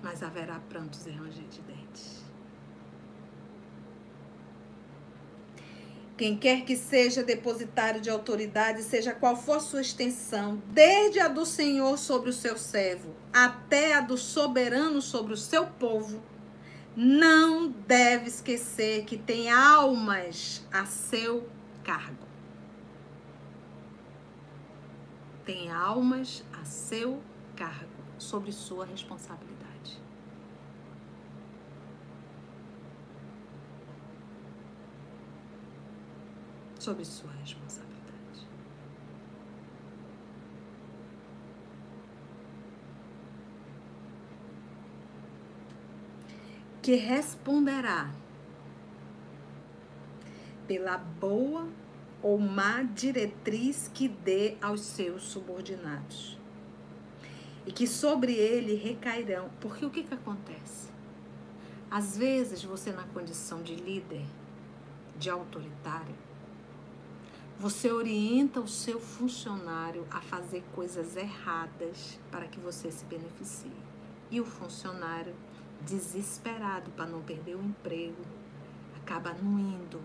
Mas haverá prantos e ranger de dentes. Quem quer que seja depositário de autoridade, seja qual for sua extensão, desde a do Senhor sobre o seu servo, até a do soberano sobre o seu povo, não deve esquecer que tem almas a seu cargo. Tem almas a seu cargo, sobre sua responsabilidade. Sobre sua responsabilidade. Que responderá pela boa ou má diretriz que dê aos seus subordinados. E que sobre ele recairão. Porque o que, que acontece? Às vezes você, na condição de líder, de autoritário, você orienta o seu funcionário a fazer coisas erradas para que você se beneficie. E o funcionário desesperado para não perder o emprego, acaba indo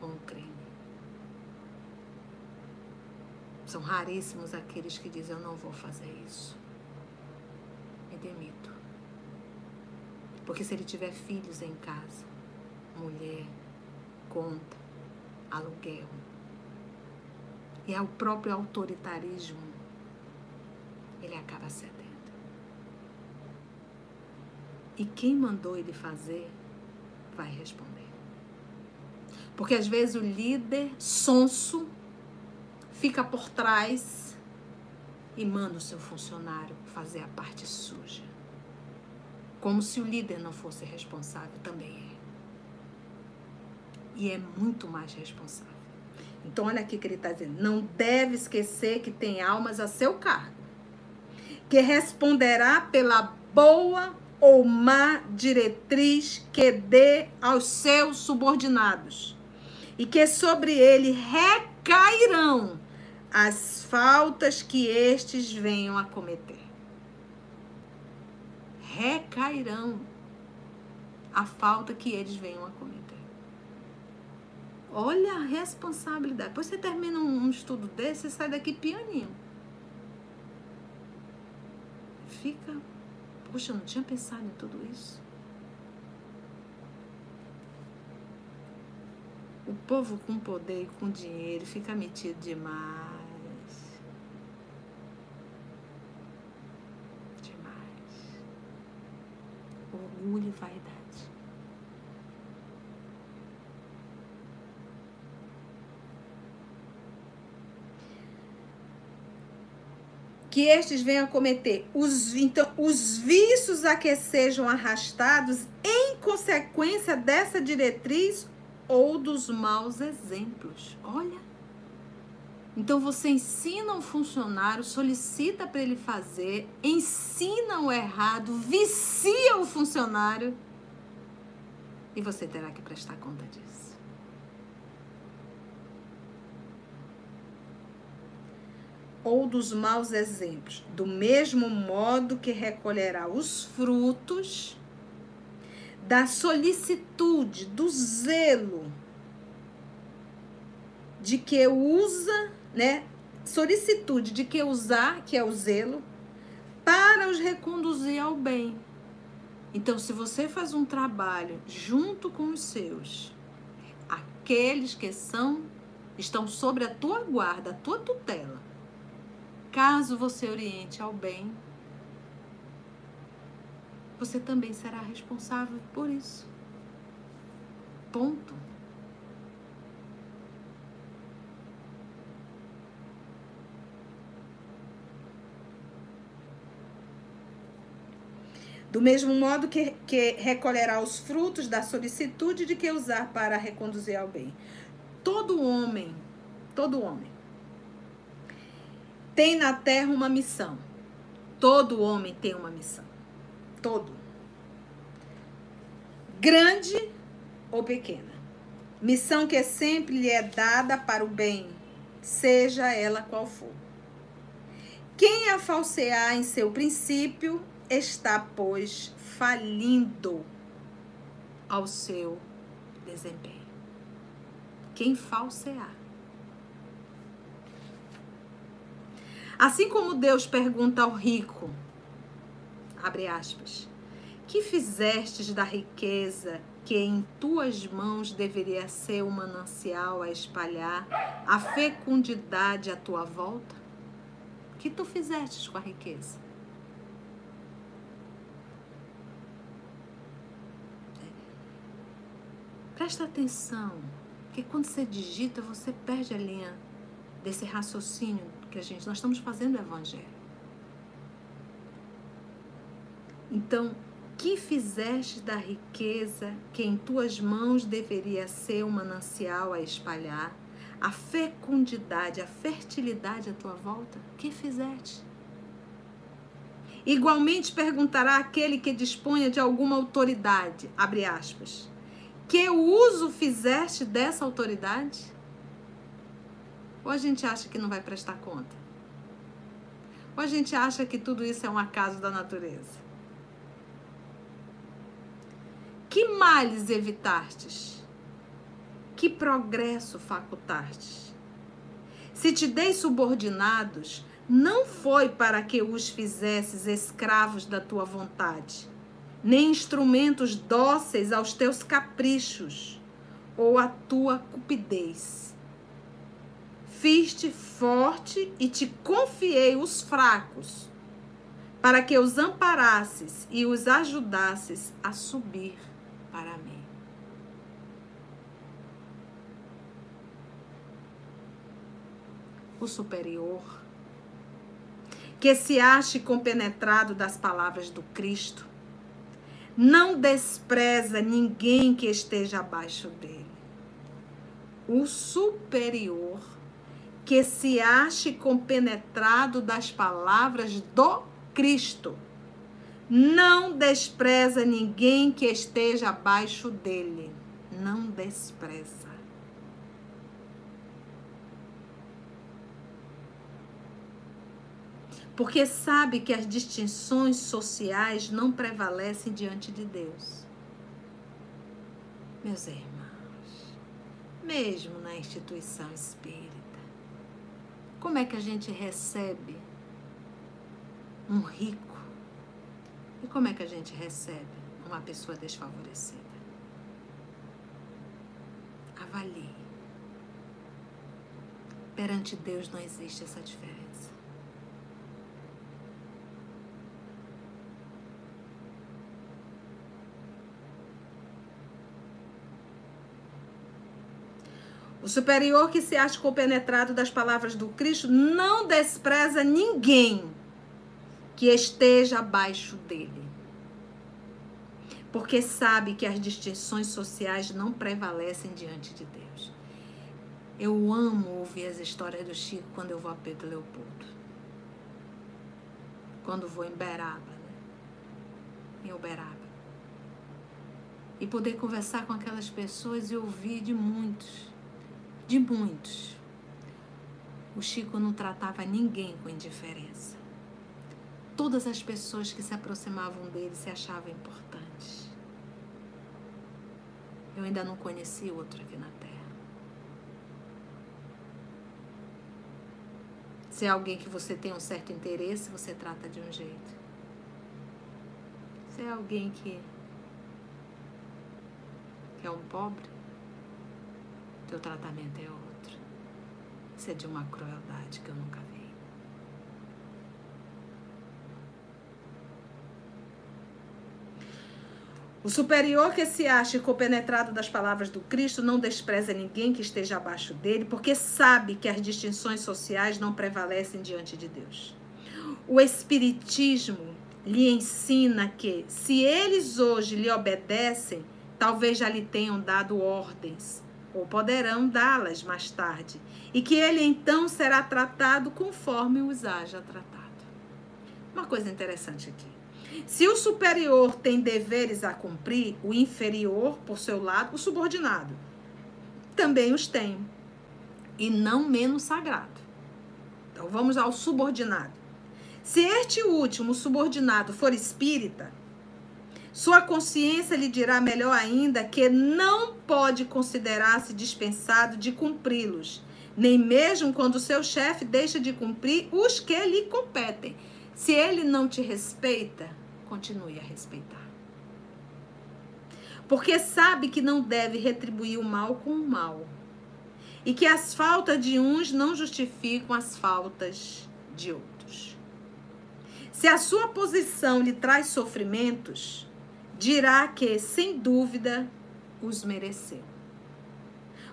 com o crime. São raríssimos aqueles que dizem: Eu não vou fazer isso. Me demito. Porque se ele tiver filhos em casa, mulher, conta, aluguel, e é o próprio autoritarismo, ele acaba cedendo. E quem mandou ele fazer vai responder. Porque às vezes o líder sonso fica por trás e manda o seu funcionário fazer a parte suja. Como se o líder não fosse responsável, também é. E é muito mais responsável. Então, olha aqui que ele está dizendo: não deve esquecer que tem almas a seu cargo, que responderá pela boa ou má diretriz que dê aos seus subordinados, e que sobre ele recairão as faltas que estes venham a cometer. Recairão a falta que eles venham a cometer. Olha a responsabilidade. Depois você termina um, estudo desse, você sai daqui pianinho. Fica Poxa, eu não tinha pensado em tudo isso. O povo com poder e com dinheiro fica metido demais. Demais. Orgulho e vaidade. Que estes venham a cometer os, então, os vícios a que sejam arrastados em consequência dessa diretriz ou dos maus exemplos. Olha. Então você ensina um funcionário, solicita para ele fazer, ensina o errado, vicia o funcionário e você terá que prestar conta disso. Ou dos maus exemplos, do mesmo modo que recolherá os frutos da solicitude, do zelo, de que usa, né? Solicitude de que usar, que é o zelo, para os reconduzir ao bem. Então, se você faz um trabalho junto com os seus, aqueles que são estão sobre a tua guarda, a tua tutela. Caso você oriente ao bem, você também será responsável por isso. Ponto. Do mesmo modo que, que recolherá os frutos da solicitude de que usar para reconduzir ao bem. Todo homem, todo homem, tem na terra uma missão. Todo homem tem uma missão. Todo. Grande ou pequena. Missão que sempre lhe é dada para o bem, seja ela qual for. Quem a falsear em seu princípio está, pois, falindo ao seu desempenho. Quem falsear. Assim como Deus pergunta ao rico, abre aspas, que fizestes da riqueza que em tuas mãos deveria ser o manancial a espalhar a fecundidade à tua volta? Que tu fizestes com a riqueza? Presta atenção, porque quando você digita, você perde a linha desse raciocínio que a gente. Nós estamos fazendo o evangelho. Então, que fizeste da riqueza que em tuas mãos deveria ser um manancial a espalhar, a fecundidade, a fertilidade à tua volta? Que fizeste? Igualmente perguntará aquele que disponha de alguma autoridade, abre aspas que uso fizeste dessa autoridade? Ou a gente acha que não vai prestar conta? Ou a gente acha que tudo isso é um acaso da natureza? Que males evitastes? Que progresso facultastes? Se te dei subordinados, não foi para que os fizesses escravos da tua vontade nem instrumentos dóceis aos teus caprichos ou à tua cupidez. Fiz-te forte e te confiei os fracos, para que os amparasses e os ajudasses a subir para mim. O superior, que se ache compenetrado das palavras do Cristo, não despreza ninguém que esteja abaixo dele. O superior que se ache compenetrado das palavras do Cristo. Não despreza ninguém que esteja abaixo dele. Não despreza. porque sabe que as distinções sociais não prevalecem diante de Deus. Meus irmãos, mesmo na instituição espírita, como é que a gente recebe um rico e como é que a gente recebe uma pessoa desfavorecida? Avalie. Perante Deus não existe essa diferença. O superior que se acha compenetrado das palavras do Cristo não despreza ninguém que esteja abaixo dele. Porque sabe que as distinções sociais não prevalecem diante de Deus. Eu amo ouvir as histórias do Chico quando eu vou a Pedro Leopoldo. Quando vou em Beraba, né? Em Uberaba. E poder conversar com aquelas pessoas e ouvir de muitos de muitos. o Chico não tratava ninguém com indiferença. Todas as pessoas que se aproximavam dele se achavam importantes. Eu ainda não conheci outro aqui na Terra. Se é alguém que você tem um certo interesse, você trata de um jeito. Se é alguém que, que é um pobre, teu tratamento é outro. Isso é de uma crueldade que eu nunca vi. O superior que se acha compenetrado das palavras do Cristo não despreza ninguém que esteja abaixo dele, porque sabe que as distinções sociais não prevalecem diante de Deus. O Espiritismo lhe ensina que, se eles hoje lhe obedecem, talvez já lhe tenham dado ordens, ou poderão dá-las mais tarde, e que ele então será tratado conforme os haja tratado. Uma coisa interessante aqui. Se o superior tem deveres a cumprir, o inferior, por seu lado, o subordinado, também os tem. E não menos sagrado. Então vamos ao subordinado. Se este último subordinado for espírita, sua consciência lhe dirá melhor ainda que não pode considerar-se dispensado de cumpri-los, nem mesmo quando seu chefe deixa de cumprir os que lhe competem. Se ele não te respeita, continue a respeitar. Porque sabe que não deve retribuir o mal com o mal. E que as faltas de uns não justificam as faltas de outros. Se a sua posição lhe traz sofrimentos, dirá que, sem dúvida, os mereceu.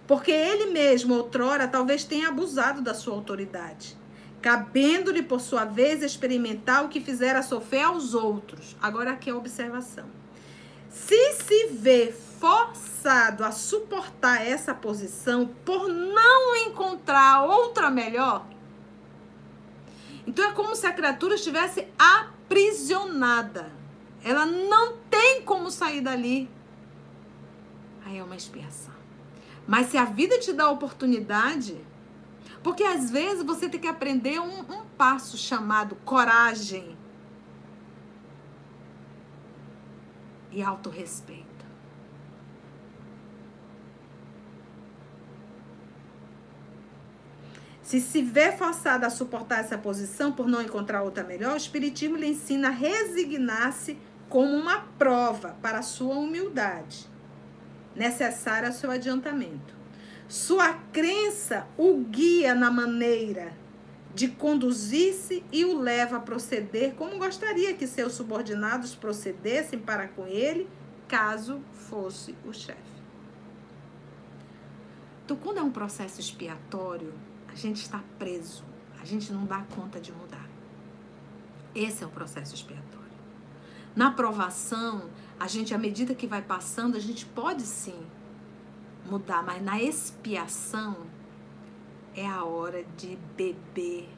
Porque ele mesmo, outrora, talvez tenha abusado da sua autoridade cabendo-lhe, por sua vez, experimentar o que fizera sofrer aos outros. Agora aqui é a observação. Se se vê forçado a suportar essa posição por não encontrar outra melhor, então é como se a criatura estivesse aprisionada. Ela não tem como sair dali. Aí é uma expiação. Mas se a vida te dá oportunidade, porque às vezes você tem que aprender um, um passo chamado coragem e autorrespeito. Se se vê forçada a suportar essa posição por não encontrar outra melhor, o Espiritismo lhe ensina a resignar-se como uma prova para sua humildade, necessária ao seu adiantamento. Sua crença o guia na maneira de conduzir-se e o leva a proceder como gostaria que seus subordinados procedessem para com ele, caso fosse o chefe. Então, quando é um processo expiatório, a gente está preso, a gente não dá conta de mudar. Esse é o processo expiatório. Na provação, a gente, à medida que vai passando, a gente pode sim mudar, mas na expiação é a hora de beber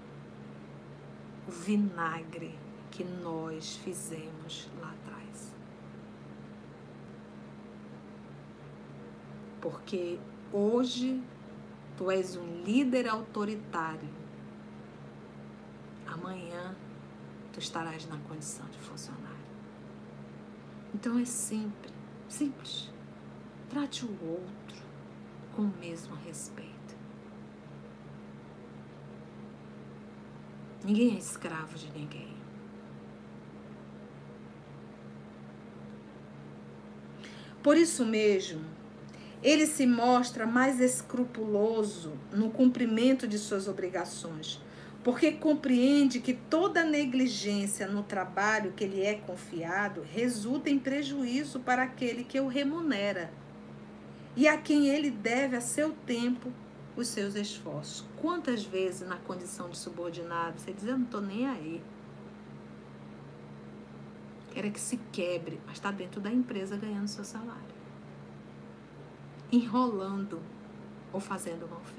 o vinagre que nós fizemos lá atrás. Porque hoje tu és um líder autoritário. Amanhã tu estarás na condição de funcionário. Então é simples, simples. Trate o outro com o mesmo respeito. Ninguém é escravo de ninguém. Por isso mesmo, ele se mostra mais escrupuloso no cumprimento de suas obrigações, porque compreende que toda negligência no trabalho que lhe é confiado resulta em prejuízo para aquele que o remunera e a quem ele deve a seu tempo os seus esforços. Quantas vezes na condição de subordinado você diz, eu não estou nem aí. Quer que se quebre, mas está dentro da empresa ganhando seu salário. Enrolando ou fazendo mal feito.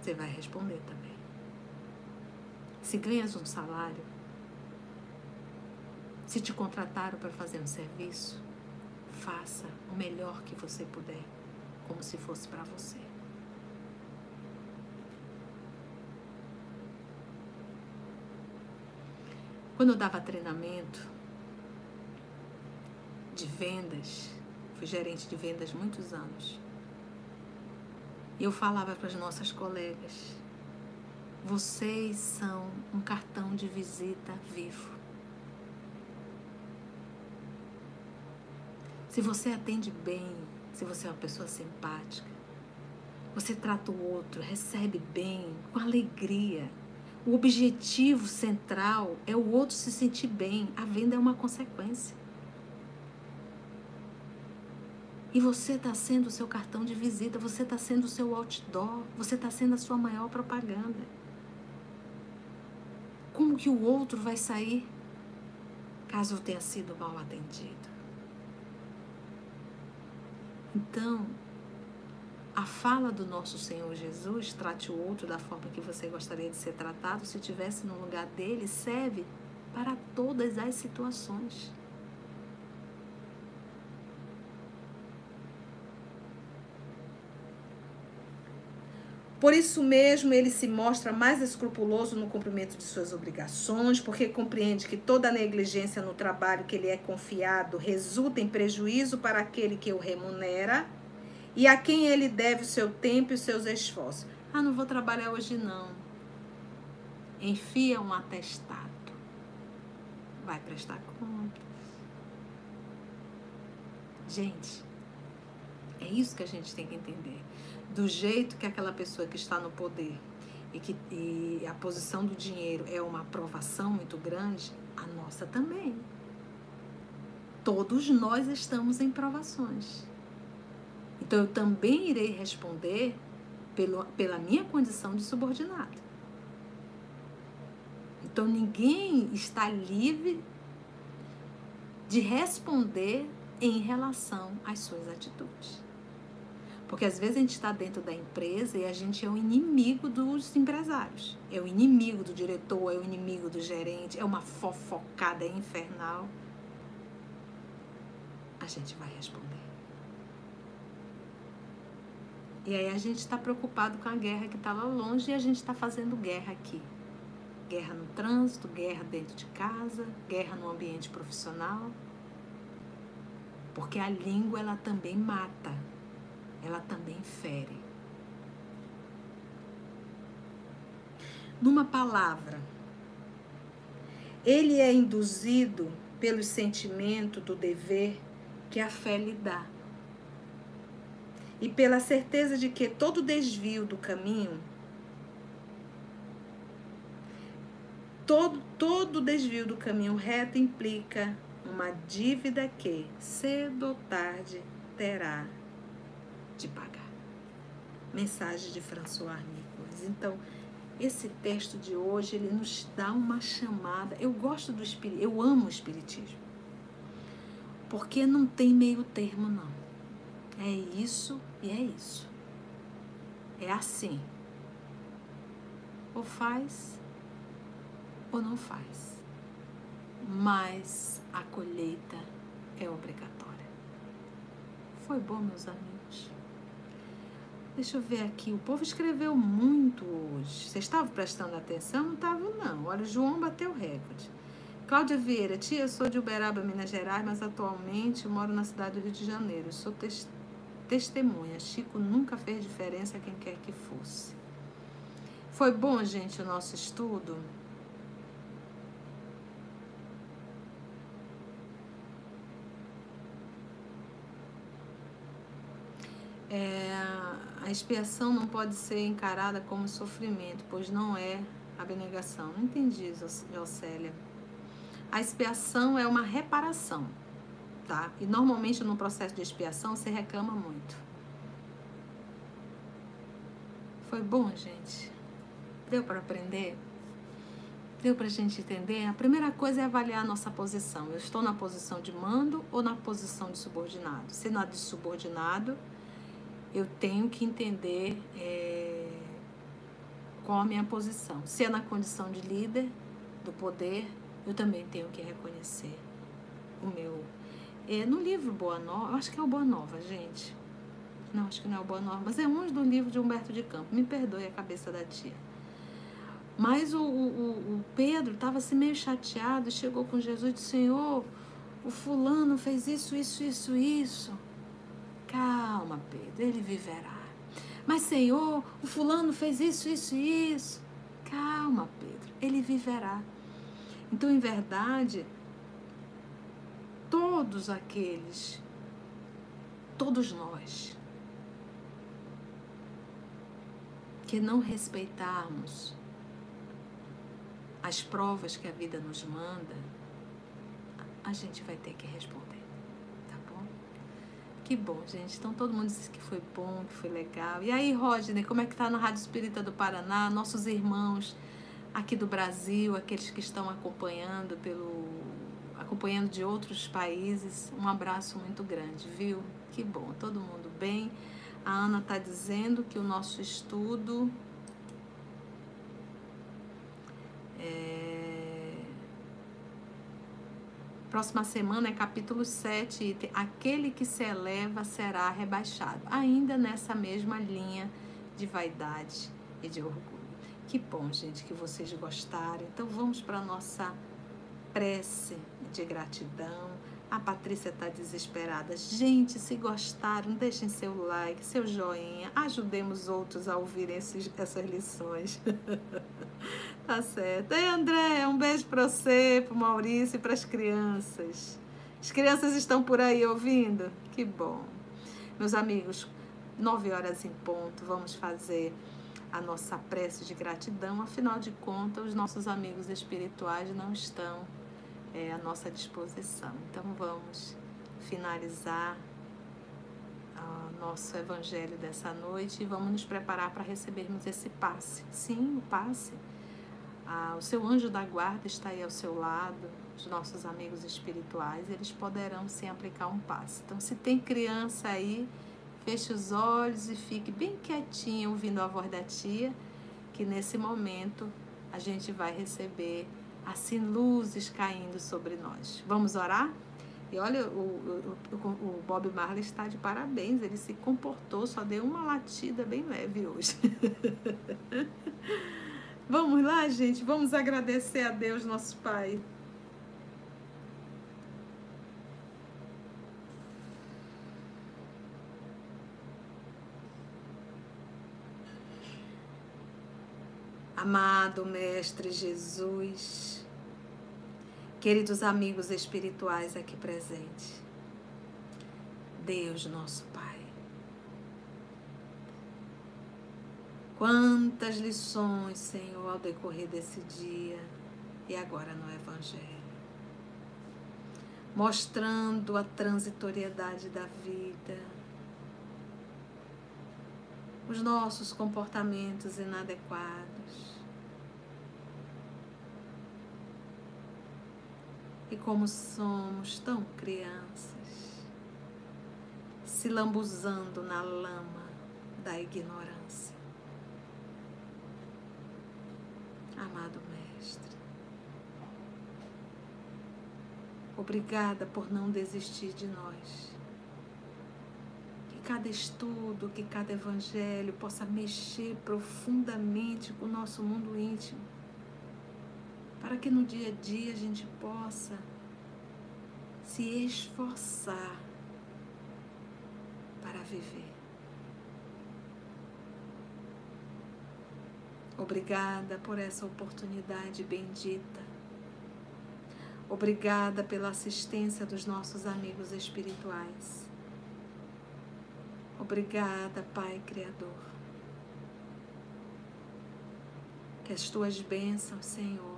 Você vai responder também. Se ganhas um salário, se te contrataram para fazer um serviço, faça o melhor que você puder, como se fosse para você. Quando eu dava treinamento de vendas, fui gerente de vendas muitos anos. E eu falava para as nossas colegas: vocês são um cartão de visita vivo. Se você atende bem, se você é uma pessoa simpática, você trata o outro, recebe bem, com alegria. O objetivo central é o outro se sentir bem. A venda é uma consequência. E você está sendo o seu cartão de visita, você está sendo o seu outdoor, você está sendo a sua maior propaganda. Como que o outro vai sair caso tenha sido mal atendido? Então, a fala do nosso Senhor Jesus, trate o outro da forma que você gostaria de ser tratado, se tivesse no lugar dele, serve para todas as situações. Por isso mesmo, ele se mostra mais escrupuloso no cumprimento de suas obrigações, porque compreende que toda negligência no trabalho que lhe é confiado resulta em prejuízo para aquele que o remunera e a quem ele deve o seu tempo e os seus esforços. Ah, não vou trabalhar hoje não. Enfia um atestado. Vai prestar contas. Gente, é isso que a gente tem que entender do jeito que aquela pessoa que está no poder e que e a posição do dinheiro é uma aprovação muito grande, a nossa também. Todos nós estamos em provações. Então eu também irei responder pelo, pela minha condição de subordinado. Então ninguém está livre de responder em relação às suas atitudes. Porque às vezes a gente está dentro da empresa e a gente é o inimigo dos empresários, é o inimigo do diretor, é o inimigo do gerente, é uma fofocada infernal. A gente vai responder. E aí a gente está preocupado com a guerra que está lá longe e a gente está fazendo guerra aqui. Guerra no trânsito, guerra dentro de casa, guerra no ambiente profissional. Porque a língua ela também mata ela também fere. Numa palavra, ele é induzido pelo sentimento do dever que a fé lhe dá. E pela certeza de que todo desvio do caminho, todo, todo desvio do caminho reto implica uma dívida que, cedo ou tarde, terá de pagar. Mensagem de François Nicolas. Então, esse texto de hoje, ele nos dá uma chamada. Eu gosto do espírito, eu amo o espiritismo. Porque não tem meio termo não. É isso e é isso. É assim. Ou faz ou não faz. Mas a colheita é obrigatória. Foi bom, meus amigos. Deixa eu ver aqui. O povo escreveu muito hoje. Vocês estavam prestando atenção? Não estavam, não. Olha, o João bateu recorde. Cláudia Vieira, tia, sou de Uberaba, Minas Gerais, mas atualmente moro na cidade do Rio de Janeiro. Sou tes testemunha. Chico nunca fez diferença a quem quer que fosse. Foi bom, gente, o nosso estudo? É, a expiação não pode ser encarada como sofrimento, pois não é abnegação. Não entendi, Jocélia. A expiação é uma reparação, tá? E normalmente no processo de expiação você reclama muito. Foi bom, gente? Deu para aprender? Deu para a gente entender? A primeira coisa é avaliar a nossa posição. Eu estou na posição de mando ou na posição de subordinado? Se na de subordinado, eu tenho que entender é, qual a minha posição. Se é na condição de líder do poder, eu também tenho que reconhecer o meu. É, no livro Boa Nova, acho que é o Boa Nova, gente. Não, acho que não é o Boa Nova, mas é um do livro de Humberto de Campos. Me perdoe a cabeça da tia. Mas o, o, o Pedro estava assim meio chateado, chegou com Jesus e disse, Senhor, o fulano fez isso, isso, isso, isso. Calma, Pedro, ele viverá. Mas, Senhor, o fulano fez isso, isso, isso. Calma, Pedro, ele viverá. Então, em verdade, todos aqueles, todos nós, que não respeitarmos as provas que a vida nos manda, a gente vai ter que responder? Que bom, gente. Então todo mundo disse que foi bom, que foi legal. E aí, Rodney, como é que tá na Rádio Espírita do Paraná? Nossos irmãos aqui do Brasil, aqueles que estão acompanhando pelo acompanhando de outros países. Um abraço muito grande, viu? Que bom, todo mundo bem. A Ana está dizendo que o nosso estudo é... Próxima semana é capítulo 7, aquele que se eleva será rebaixado. Ainda nessa mesma linha de vaidade e de orgulho. Que bom, gente, que vocês gostaram. Então vamos para a nossa prece de gratidão. A Patrícia está desesperada. Gente, se gostaram, deixem seu like, seu joinha. Ajudemos outros a ouvirem esses, essas lições. [laughs] tá certo. Ei, André, um beijo para você, para Maurício e para as crianças. As crianças estão por aí ouvindo? Que bom. Meus amigos, nove horas em ponto, vamos fazer a nossa prece de gratidão. Afinal de contas, os nossos amigos espirituais não estão é, à nossa disposição. Então vamos finalizar o nosso evangelho dessa noite e vamos nos preparar para recebermos esse passe. Sim, o passe. Ah, o seu anjo da guarda está aí ao seu lado, os nossos amigos espirituais, eles poderão sim aplicar um passe. Então, se tem criança aí, feche os olhos e fique bem quietinho ouvindo a voz da tia, que nesse momento a gente vai receber assim luzes caindo sobre nós. Vamos orar? E olha, o, o, o, Bob Marley está de parabéns, ele se comportou, só deu uma latida bem leve hoje. [laughs] vamos lá, gente, vamos agradecer a Deus, nosso Pai. Amado Mestre Jesus, queridos amigos espirituais aqui presentes, Deus nosso Pai, quantas lições, Senhor, ao decorrer desse dia e agora no Evangelho, mostrando a transitoriedade da vida, os nossos comportamentos inadequados, E como somos tão crianças, se lambuzando na lama da ignorância. Amado Mestre, obrigada por não desistir de nós. Que cada estudo, que cada evangelho possa mexer profundamente com o nosso mundo íntimo para que no dia a dia a gente possa se esforçar para viver. Obrigada por essa oportunidade bendita. Obrigada pela assistência dos nossos amigos espirituais. Obrigada, Pai Criador. Que as tuas bênçãos, Senhor,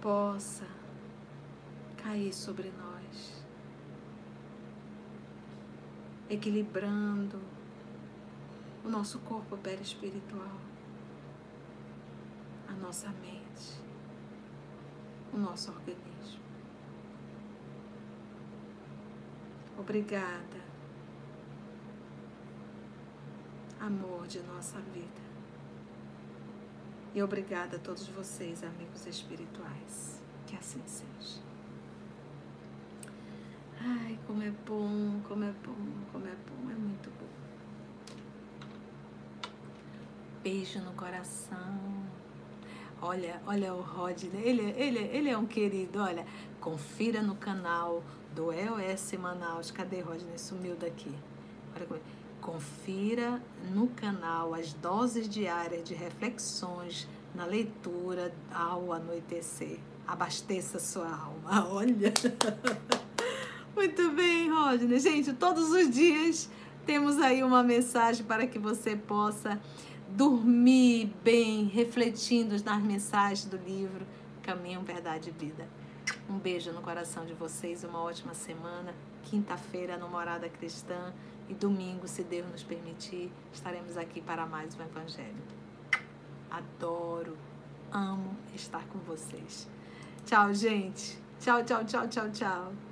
possa cair sobre nós, equilibrando o nosso corpo perispiritual, a nossa mente, o nosso organismo. Obrigada, amor de nossa vida. E obrigada a todos vocês, amigos espirituais. Que assim seja. Ai, como é bom, como é bom, como é bom, é muito bom. Beijo no coração. Olha, olha o Rodney, ele, ele, ele é um querido, olha. Confira no canal do EOS Manaus. Cadê Rodney? Sumiu daqui. Olha como é. Confira no canal as doses diárias de reflexões na leitura ao anoitecer. Abasteça sua alma. [laughs] Olha. Muito bem, Rodney. Gente, todos os dias temos aí uma mensagem para que você possa dormir bem, refletindo nas mensagens do livro Caminho, Verdade e Vida. Um beijo no coração de vocês, uma ótima semana. Quinta-feira, no Morada Cristã. E domingo, se Deus nos permitir, estaremos aqui para mais um Evangelho. Adoro, amo estar com vocês. Tchau, gente. Tchau, tchau, tchau, tchau, tchau.